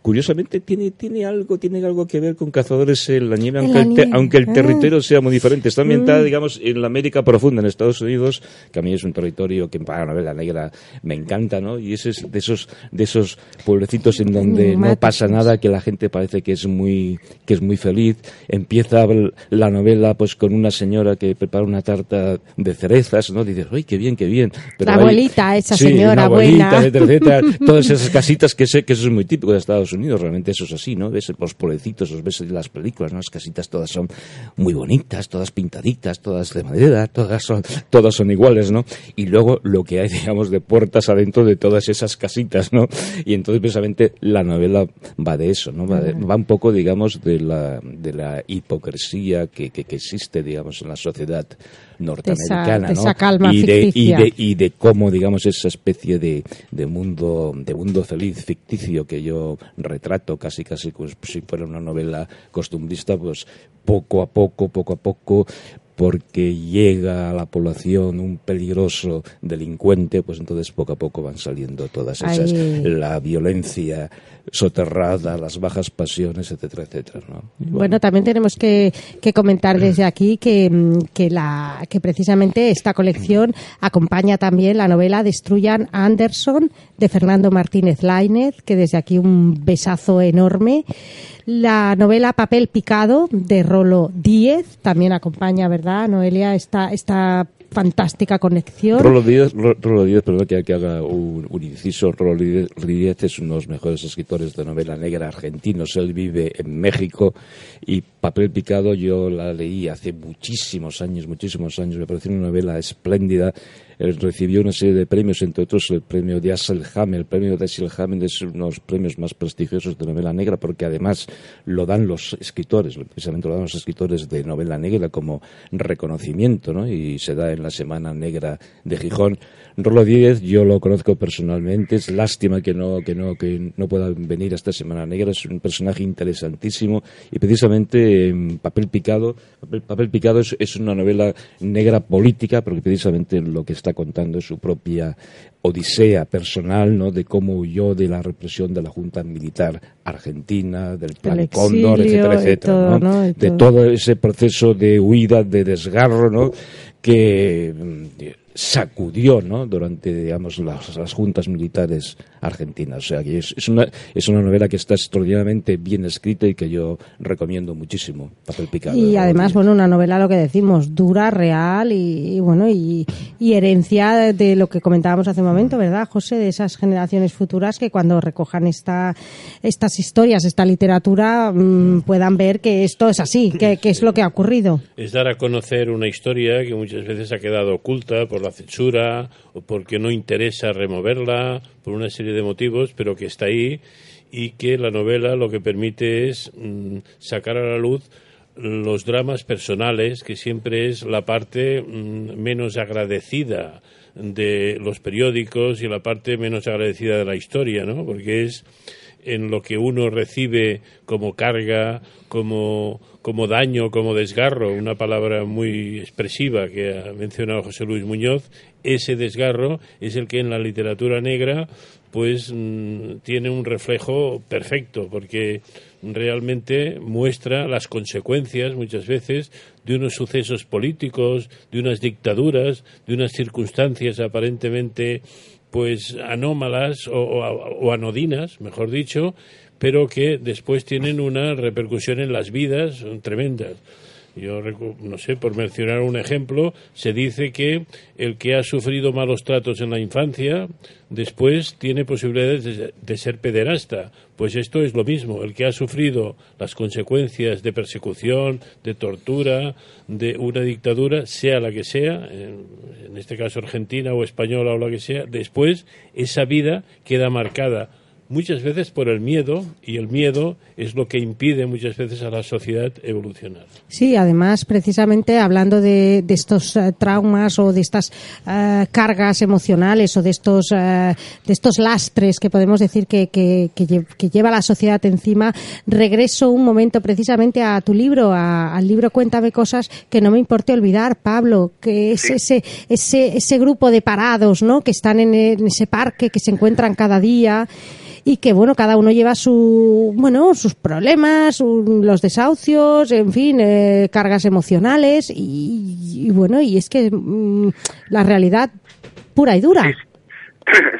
Curiosamente tiene, tiene algo tiene algo que ver con Cazadores en la nieve, En aunque, la el, nieve. aunque el Ah. territorio sea muy diferente. Está ambientada, Mm. digamos, en la América profunda, en Estados Unidos, que a mí es un territorio que para la novela negra me encanta, ¿no? Y ese es de esos, de esos pueblecitos en donde no pasa nada, que la gente parece que es muy, que es muy feliz. Empieza la novela pues con una señora que prepara una tarta de cerezas, ¿no? Dices, ¡ay, qué bien, qué bien! La abuelita, esa Sí, señora abuelita, etcétera, etcétera. Todas esas casitas que sé que eso es muy típico de Estados Unidos, realmente eso es así, ¿no? Ves los pueblecitos, los ves en las películas, ¿no? Las casitas todas son muy bonitas, todas pintaditas, todas de madera, todas son, todas son iguales, ¿no? Y luego lo que hay, digamos, de puertas adentro de todas esas casitas, ¿no? Y entonces precisamente la novela va de eso, ¿no? Va, de- va un poco, digamos, de la, de la hipocresía que, que, que existe, digamos, en la sociedad norteamericana, de ¿no? esa calma y de, y de, y de cómo, digamos, esa especie de, de mundo de mundo feliz ficticio que yo retrato casi casi como si fuera una novela costumbrista, pues poco a poco, poco a poco porque llega a la población un peligroso delincuente, pues entonces poco a poco van saliendo todas esas, Ahí. la violencia soterrada, las bajas pasiones, etcétera, etcétera, ¿no? Bueno, también tenemos que, que comentar desde aquí que, mm, que, la, que precisamente esta colección acompaña también la novela Destruyan a Anderson de Fernando Martínez Lainez, que desde aquí un besazo enorme. la novela Papel Picado de Rolo Díez. También acompaña, ¿verdad, Noelia? Esta, esta fantástica conexión. Rolo Díez, Rolo Díez perdón que, haga un, un inciso. Rolo Díez es uno de los mejores escritores de novela negra argentinos. Él vive en México y Papel Picado yo la leí hace muchísimos años, muchísimos años. Me pareció una novela espléndida él recibió una serie de premios, entre otros el premio de Asselhammer. El premio de Asselhammer es uno de los premios más prestigiosos de novela negra porque además lo dan los escritores, precisamente lo dan los escritores de novela negra como reconocimiento, ¿no? Y se da en la Semana Negra de Gijón. Rolo Díez, yo lo conozco personalmente, es lástima que no, que no, que no pueda venir a esta Semana Negra, es un personaje interesantísimo y precisamente en Papel Picado, Papel, Picado es, es, una novela negra política, porque precisamente lo que está contando es su propia odisea personal, ¿no? De cómo huyó de la represión de la Junta Militar argentina, del Plan Cóndor, etcétera, etcétera, ¿no? De todo ese proceso de huida, de desgarro, ¿no? Que sacudió ¿no? durante digamos las, las, juntas militares argentinas. O sea que es, es, una, es una novela que está extraordinariamente bien escrita y que yo recomiendo muchísimo. Papel picado. Y además, bueno, una novela, lo que decimos, dura, real y, y bueno, y, y, herencia de lo que comentábamos hace un momento, ¿verdad, José? De esas generaciones futuras que cuando recojan esta, estas historias, esta literatura, mmm, puedan ver que esto es así, que, que es lo que ha ocurrido. Es dar a conocer una historia que muchas veces ha quedado oculta por la censura o porque no interesa removerla por una serie de motivos, pero que está ahí y que la novela lo que permite es mmm, sacar a la luz los dramas personales, que siempre es la parte mmm, menos agradecida de los periódicos y la parte menos agradecida de la historia, ¿no? Porque es en lo que uno recibe como carga, como, como daño, como desgarro, una palabra muy expresiva que ha mencionado José Luis Muñoz, ese desgarro es el que en la literatura negra pues mmm, tiene un reflejo perfecto, porque realmente muestra las consecuencias muchas veces de unos sucesos políticos, de unas dictaduras, de unas circunstancias aparentemente pues anómalas o, o, anodinas, mejor dicho, pero que después tienen una repercusión en las vidas tremendas. Yo no sé, por mencionar un ejemplo, se dice que el que ha sufrido malos tratos en la infancia después tiene posibilidades de, de, ser pederasta. Pues esto es lo mismo. El que ha sufrido las consecuencias de persecución, de tortura, de una dictadura, sea la que sea, en, en este caso argentina o española o la que sea, después esa vida queda marcada muchas veces por el miedo y el miedo es lo que impide muchas veces a la sociedad evolucionar. Sí, además, precisamente hablando de, de estos uh, traumas o de estas uh, cargas emocionales o de estos, uh, de estos lastres que podemos decir que, que, que, que, lleva la sociedad encima, regreso un momento precisamente a tu libro, a, al libro Cuéntame cosas que no me importe olvidar, Pablo, que es sí. ese, ese, ese grupo de parados, ¿no? Que están en, en ese parque, que se encuentran cada día y que bueno cada uno lleva su bueno sus problemas su, los desahucios en fin eh, cargas emocionales y, y, bueno y es que mmm, la realidad pura y dura sí.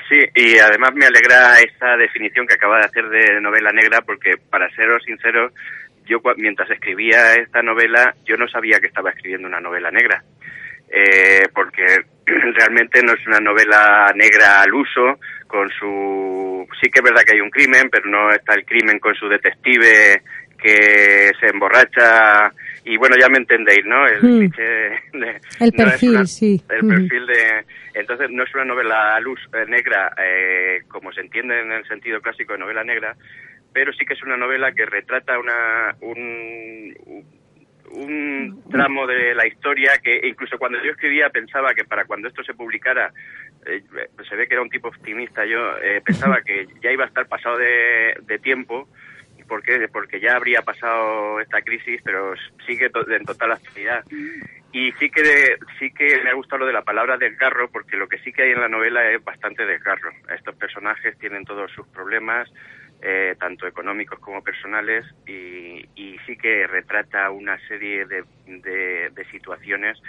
Sí, y además me alegra esta definición que acaba de hacer de novela negra, porque para seros sinceros, yo mientras escribía esta novela, yo no sabía que estaba escribiendo una novela negra, eh, porque realmente no es una novela negra al uso, con su... Sí que es verdad que hay un crimen, pero no está el crimen con su detective que se emborracha y bueno, ya me entendéis, ¿no? El, mm. de, el no perfil, una, sí. El mm. perfil de... Entonces no es una novela luz eh, negra, eh, como se entiende en el sentido clásico de novela negra, pero sí que es una novela que retrata una, un, un tramo de la historia que incluso cuando yo escribía pensaba que para cuando esto se publicara eh, se ve que era un tipo optimista. Yo eh, pensaba que ya iba a estar pasado de, de tiempo porque porque ya habría pasado esta crisis pero sigue en total actividad. Y sí que sí que me ha gustado lo de la palabra desgarro porque lo que sí que hay en la novela es bastante desgarro. Estos personajes tienen todos sus problemas eh, tanto económicos como personales, y, y, sí que retrata una serie de, de, de situaciones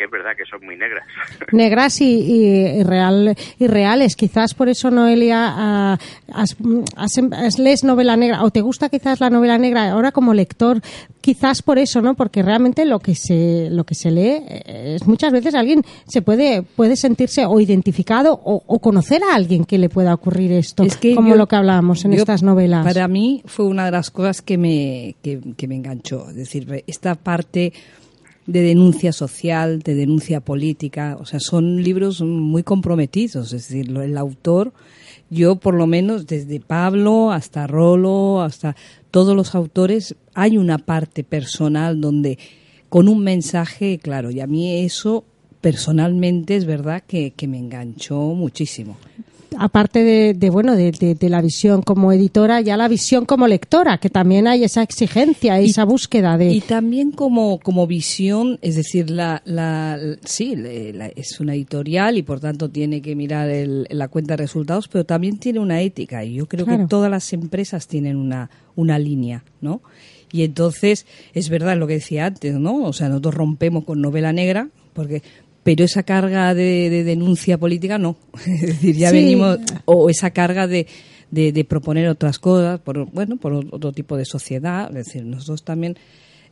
que es verdad que son muy negras. Negras y, y, real, y reales. Quizás por eso, Noelia, ah, has, has, lees novela negra o te gusta quizás la novela negra ahora como lector. Quizás por eso, ¿no? Porque realmente lo que se, lo que se lee eh, es muchas veces alguien se puede, puede sentirse o identificado o, conocer a alguien que le pueda ocurrir esto. Es que como lo que hablábamos en estas novelas. Para mí fue una de las cosas que me, que, que me enganchó. Es decir, esta parte de denuncia social, de denuncia política. O sea, son libros muy comprometidos. Es decir, el autor, yo por lo menos desde Pablo hasta Rolo, hasta todos los autores, hay una parte personal donde con un mensaje, claro, y a mí eso personalmente es verdad que, que me enganchó muchísimo aparte de, bueno de, la visión como editora ya la visión como lectora que también hay esa exigencia esa búsqueda de y también como como visión es decir la, la sí es una editorial y por tanto tiene que mirar la cuenta de resultados pero también tiene una ética. Y yo creo que todas las empresas tienen una una línea no y entonces es verdad lo que decía antes no o sea nosotros rompemos con novela negra porque pero esa carga de, denuncia política no. es decir, ya venimos, o esa carga de, de, proponer otras cosas, por, bueno, por otro tipo de sociedad. Es decir, nosotros también,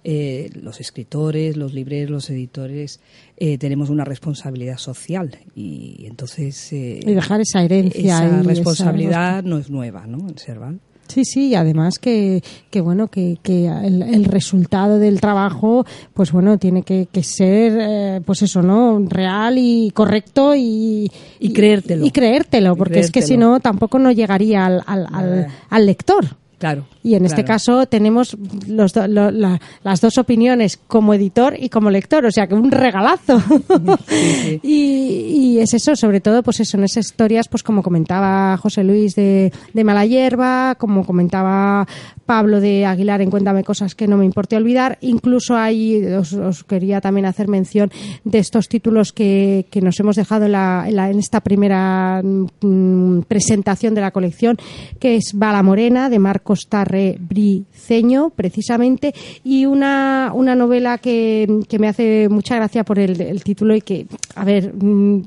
eh, los escritores, los libreros, los editores, eh, tenemos una responsabilidad social y, entonces... Eh, y dejar esa herencia. Esa responsabilidad no es nueva, ¿no? En Serval. Sí, sí, y además que, que bueno, que, que el, resultado del trabajo, pues bueno, tiene que, que ser, pues eso, ¿no? Real y correcto y... Y creértelo. Y, creértelo, porque es que si no, tampoco no llegaría al, al, al lector. Claro. Y en este caso tenemos los las dos opiniones, como editor y como lector, o sea que un regalazo. y, es eso, sobre todo, pues eso, en esas historias, pues como comentaba José Luis de, de Mala Hierba, como comentaba Pablo de Aguilar en Cuéntame Cosas que no me importe olvidar. Incluso hay, os, quería también hacer mención de estos títulos que, que nos hemos dejado en, la, en, esta primera mm, presentación de la colección, que es Bala Morena de Marco Costarre Briceño, precisamente, y una, una novela que, que me hace mucha gracia por el, el título y que, a ver, mm,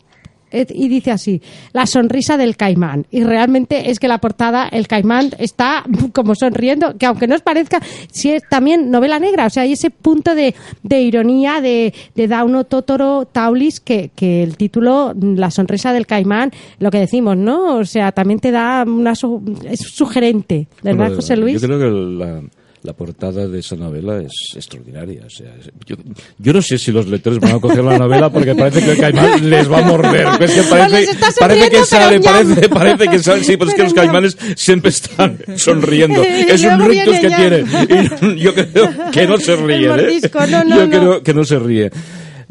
y dice así, la sonrisa del caimán. Y realmente es que la portada, el caimán está como sonriendo, que aunque no os parezca, sí es también novela negra. O sea, hay ese punto de, de ironía de, de Dauno Totoro Taulis que, que el título, la sonrisa del caimán, lo que decimos, ¿no? O sea, también te da una, es sugerente, ¿verdad, José Luis? Yo creo que la la portada de esa novela es extraordinaria. O sea, yo, no sé si los lectores van a coger la novela porque parece que el caimán les va a morder. parece, parece que sale, parece, parece, que sale, sí, pero es que los caimanes siempre están sonriendo. Es un rictus que tienen. Y yo creo que no se ríe. ¿eh? yo creo que no se ríe.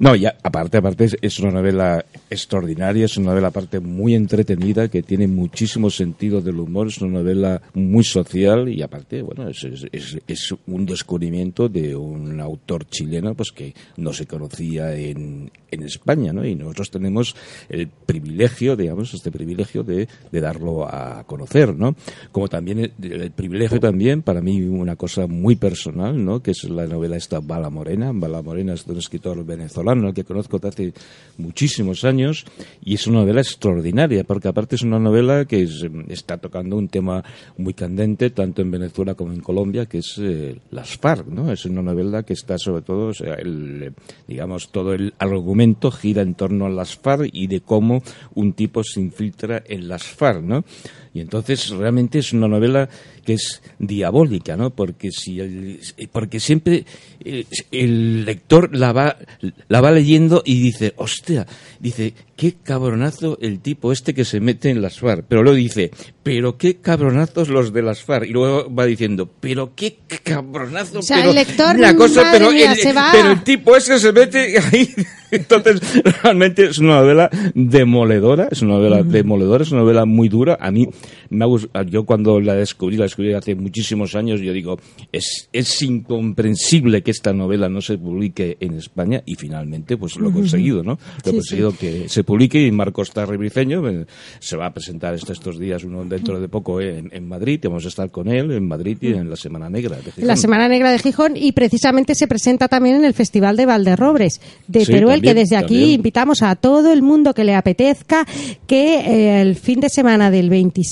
No, y aparte, aparte es, una novela extraordinaria, es una novela aparte muy entretenida que tiene muchísimo sentido del humor, es una novela muy social y aparte, bueno, es, un descubrimiento de un autor chileno pues que no se conocía en, en España, ¿no? Y nosotros tenemos el privilegio, digamos, este privilegio de, de darlo a conocer, ¿no? Como también el, privilegio también, para mí, una cosa muy personal, ¿no? Que es la novela esta Bala Morena. Bala Morena es de un escritor venezolano que conozco desde hace muchísimos años, y es una novela extraordinaria, porque aparte es una novela que está tocando un tema muy candente, tanto en Venezuela como en Colombia, que es eh, las FARC, ¿no? Es una novela que está sobre todo, o sea, el, digamos, todo el argumento gira en torno a las FARC y de cómo un tipo se infiltra en las FARC, ¿no? Y entonces realmente es una novela que es diabólica, ¿no? Porque si porque siempre eh, el lector la va la va leyendo y dice, "Hostia", dice, "Qué cabronazo el tipo este que se mete en las FARC", pero luego dice, "Pero qué cabronazos los de las FARC", y luego va diciendo, "Pero qué cabronazo", o sea, el lector la cosa, pero, el, pero el tipo ese se mete ahí entonces, realmente es una novela demoledora, es una novela demoledora, es una novela muy dura. A mí, me yo cuando la descubrí, la descubrí hace muchísimos años, yo digo, es, es incomprensible que esta novela no se publique en España y finalmente pues lo he conseguido, ¿no? Lo he conseguido que se publique y Marcos Tarri Briceño eh, se va a presentar estos, estos días, uno dentro de poco en, en Madrid, y vamos a estar con él en Madrid y en la Semana Negra de Gijón. La Semana Negra de Gijón y precisamente se presenta también en el Festival de Valderrobres de Sí, Teruel, también, que desde aquí también. invitamos a todo el mundo que le apetezca que eh, el fin de semana del 26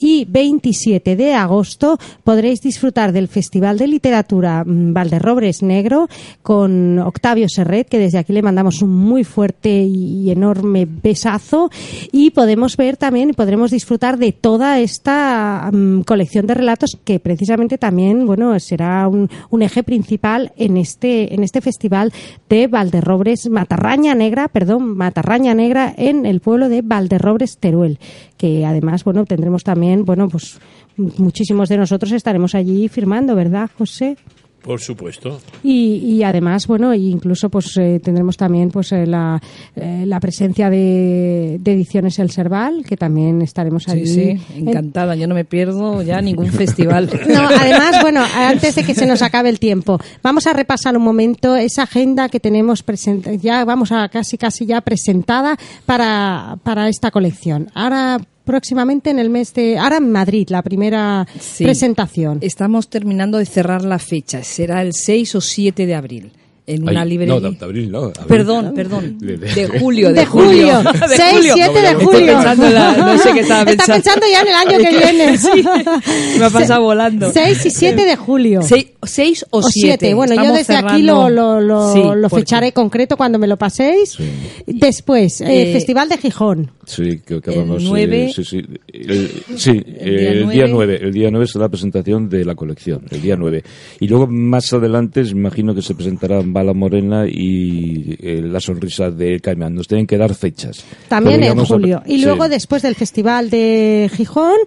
y 27 de agosto podréis disfrutar del Festival de Literatura mm, Valderrobres Negro con Octavio Serret, que desde aquí le mandamos un muy fuerte y enorme besazo. Y podemos ver también y podremos disfrutar de toda esta mm, colección de relatos que precisamente también bueno será un, eje principal en este en este festival de Valderrobres Matarraña Negra perdón Matarraña Negra en el pueblo de Valderrobres Teruel que además bueno tendremos también bueno pues muchísimos de nosotros estaremos allí firmando verdad José Por supuesto. y, y además, bueno, y incluso pues eh, tendremos también pues eh, la, eh, la presencia de, de Ediciones El Serval, que también estaremos allí. Sí, sí, En- encantada. Yo no me pierdo ya ningún festival. No, además, bueno, antes de que se nos acabe el tiempo, vamos a repasar un momento esa agenda que tenemos present- ya vamos a casi casi ya presentada para, para esta colección. Ahora próximamente en el mes de ahora en Madrid la primera Sí. presentación. Estamos terminando de cerrar la fecha. Será el 6 o 7 de abril. En una Ay, librería. No, de abril, no. abril. Perdón, perdón. De- de- De julio, de, julio, De 6, julio. 7 de julio. pensando la- no sé qué estaba Está pensando. pensando ya en el año que viene. Sí, me ha pasado volando. 6 y 7 de julio. 6 o o 7. 7. Bueno, yo desde aquí lo, lo, lo, lo ficharé concreto cuando me lo paséis. Después, eh, Eh, Festival de Gijón. Sí, que, que El vamos. eh, nueve- sí, sí. El, sí, El día el día nueve. 9. El día 9 será la presentación de la colección, el día 9. Y luego más adelante, imagino que se presentará Bala Morena y eh, La Sonrisa de Caimán. Nos tienen que dar fechas. También en a- julio. Y sí. luego, después del Festival de Gijón,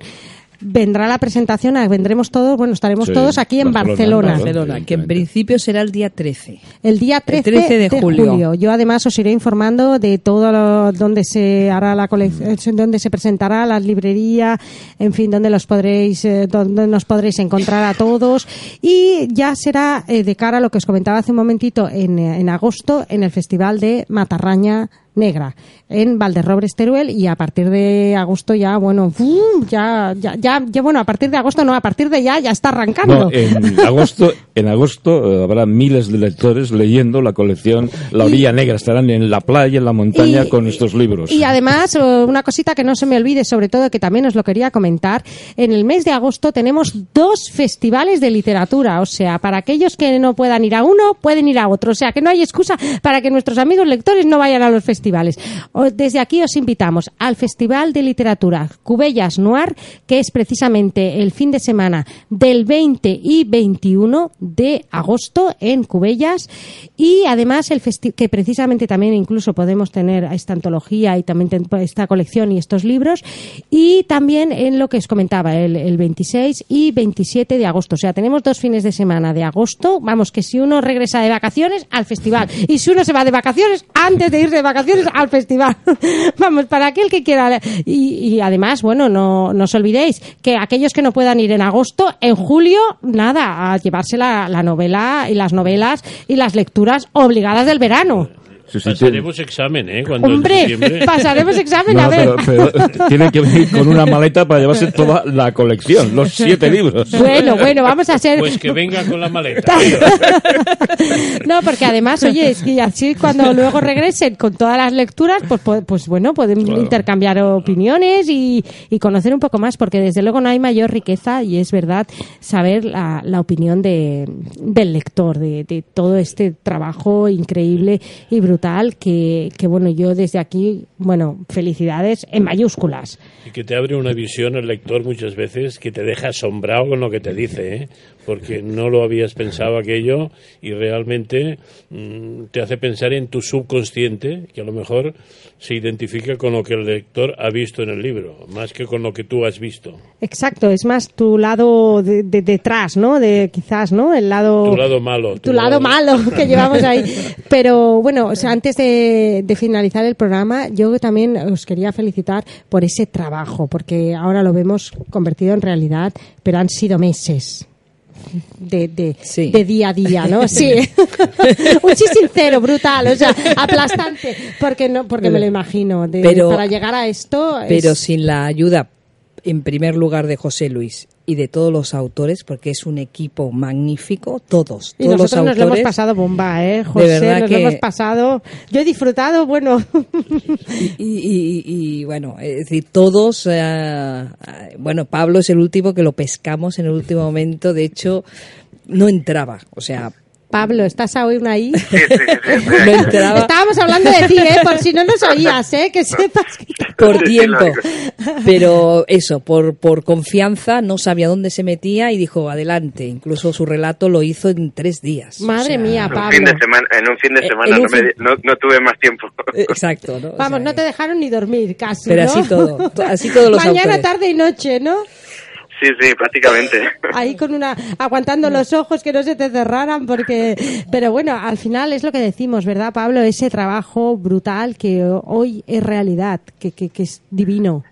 vendrá la presentación, vendremos todos, bueno, estaremos Sí, todos aquí en Barcelona, Barcelona. Barcelona, que en principio será el día 13. El día 13, 13 de julio. Yo además os iré informando de todo lo, donde se hará la colección, donde se presentará la librería, en fin, donde los podréis, eh, donde nos podréis encontrar a todos. Y ya será eh, de cara a lo que os comentaba hace un momentito en, eh, en agosto en el Festival de Matarraña Negra en Valderrobres Teruel y a partir de agosto ya bueno ya, ya ya ya bueno a partir de agosto no a partir de ya ya está arrancando No, en agosto, en agosto eh, habrá miles de lectores leyendo la colección La Orilla Negra. Estarán en la playa, en la montaña Y- con estos libros. Y además, eh, una cosita que no se me olvide, sobre todo que también os lo quería comentar, en el mes de agosto tenemos dos festivales de literatura, o sea, para aquellos que no puedan ir a uno, pueden ir a otro, o sea, que no hay excusa para que nuestros amigos lectores no vayan a los festivales. Desde aquí os invitamos al Festival de Literatura Cubellas Noir, que es precisamente el fin de semana del 20 y 21 de agosto en Cubellas. Y además el festi- que precisamente también incluso podemos tener esta antología y también esta colección y estos libros. Y también en lo que os comentaba el, el 26 y 27 de agosto. O sea tenemos dos fines de semana de agosto. Vamos que si uno regresa de vacaciones al festival y si uno se va de vacaciones antes de irse de vacaciones al festival. Vamos para aquel que quiera. Y, y además bueno no, no os olvidéis que aquellos que no puedan ir en agosto en julio nada a llevarse la, la novela y las novelas y las lecturas obligadas del verano Sí, sí, Pasaremos examen, ¿eh? Cuando en Hombre, diciembre- pasaremos examen, No, a ver. pero, pero tienen que venir con una maleta para llevarse toda la colección, los siete libros. Bueno, bueno, vamos a ser... Pues que venga con la maleta. no, porque además, oye, es que así cuando luego regresen con todas las lecturas, pues, po- pues bueno, pueden Claro. intercambiar opiniones y, y conocer un poco más, porque desde luego no hay mayor riqueza, y es verdad, saber la, la opinión de, del lector, de, de todo este trabajo increíble y brutal que, que, bueno, yo desde aquí, bueno, felicidades en mayúsculas. Y que te abre una visión el lector muchas veces que te deja asombrado con lo que te dice, ¿eh? porque no lo habías pensado aquello y realmente mm, te hace pensar en tu subconsciente, que a lo mejor se identifica con lo que el lector ha visto en el libro, más que con lo que tú has visto. Exacto, es más tu lado de, de- detrás, ¿no? De quizás, ¿no? El lado Tu lado malo. tu lado malo que llevamos ahí. Pero bueno, o sea, antes de, de finalizar el programa, yo también os quería felicitar por ese trabajo, porque ahora lo vemos convertido en realidad, pero han sido meses. de, de, día a día, ¿no? Sí. un sí sincero, brutal, o sea, aplastante, porque no, porque me lo imagino. pero, para llegar a esto. Pero sin la ayuda, en primer lugar, de José Luis y de todos los autores, porque es un equipo magnífico, todos. Y nosotros nos lo hemos pasado bomba, ¿eh, José? De verdad nos lo hemos pasado. Yo he disfrutado, bueno. y, bueno, es decir, todos. Eh, bueno, Pablo es el último que lo pescamos en el último momento, de hecho, no entraba. O sea, Pablo, ¿estás aún ahí? Sí, sí, sí, Estábamos hablando de ti, ¿eh? Por si no nos oías, ¿eh? Que sepas que... Por tiempo. Pero eso, por, por confianza, no sabía dónde se metía y dijo, adelante. Incluso su relato lo hizo en tres días. Madre mía, Pablo. en un fin de eh, semana no, no, tuve más tiempo. Eh, exacto. ¿no? Vamos, no te dejaron ni dormir casi, Pero así todo. Así todos los Mañana, tarde y noche, ¿no? Sí, sí, prácticamente. Ahí con una, aguantando los ojos que no se te cerraran, porque, pero bueno, al final es lo que decimos, ¿verdad, Pablo? Ese trabajo brutal que hoy es realidad, que, que, que es divino.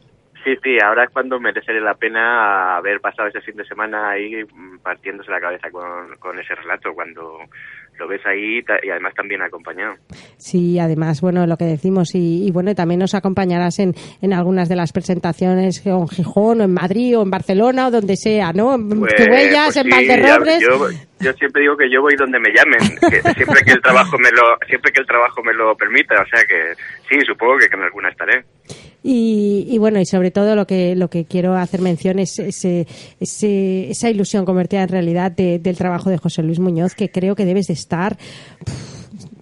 Sí, sí, ahora es cuando merece la pena haber pasado ese fin de semana ahí partiéndose la cabeza con, con ese relato, cuando lo ves ahí y además también acompañado. Sí, además, bueno, lo que decimos y, bueno, también nos acompañarás en, en algunas de las presentaciones en Gijón o en Madrid o en Barcelona o donde sea, ¿no? En pues, pues en Valderrobres. Yo, siempre digo que yo voy donde me llamen, siempre que el trabajo me lo siempre que el trabajo me lo permita, o sea que sí, supongo que en alguna estaré. Y, bueno, y sobre todo lo que, lo que quiero hacer mención es ese, esa ilusión convertida en realidad del trabajo de José Luis Muñoz, que creo que debes de estar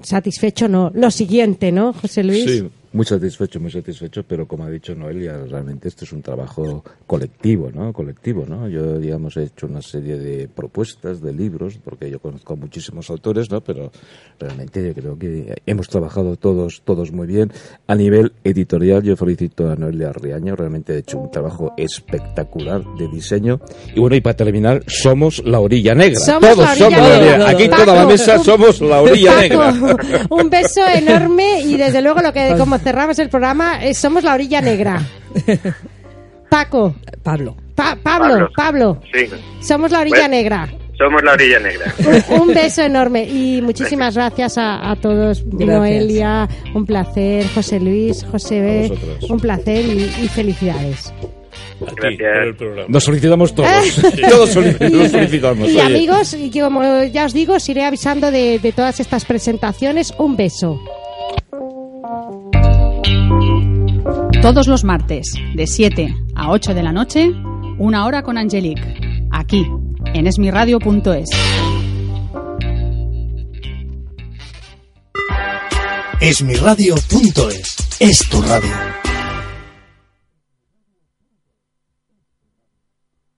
satisfecho, no, lo siguiente, ¿no, José Luis? Sí, muy satisfecho, muy satisfecho, pero como ha dicho Noelia, realmente esto es un trabajo colectivo, ¿no? Colectivo, ¿no? Yo, digamos, he hecho una serie de propuestas, de libros, porque yo conozco a muchísimos autores, ¿no? Pero realmente yo creo que hemos trabajado todos, todos muy bien. A nivel editorial, yo felicito a Noelia Riaño, realmente ha hecho un trabajo espectacular de diseño. Y bueno, y para terminar, somos la orilla negra. Somos todos somos la orilla Aquí toda la mesa somos la orilla negra. Un beso enorme y desde luego lo que como cerramos el programa, eh, somos la orilla negra. Paco. Pablo. Pablo, Pablo. Sí. Somos la orilla negra. Somos la orilla negra. Un, beso enorme y muchísimas gracias a, todos. Noelia, un placer. José Luis, José B, un placer y, felicidades. Nos solicitamos todos. todos nos solicitamos. Y, amigos, y como ya os digo, os iré avisando de, de todas estas presentaciones. Un beso. Todos los martes, de 7 a 8 de la noche, una hora con Angelique, aquí, en esmiradio.es. Esmiradio.es es tu radio.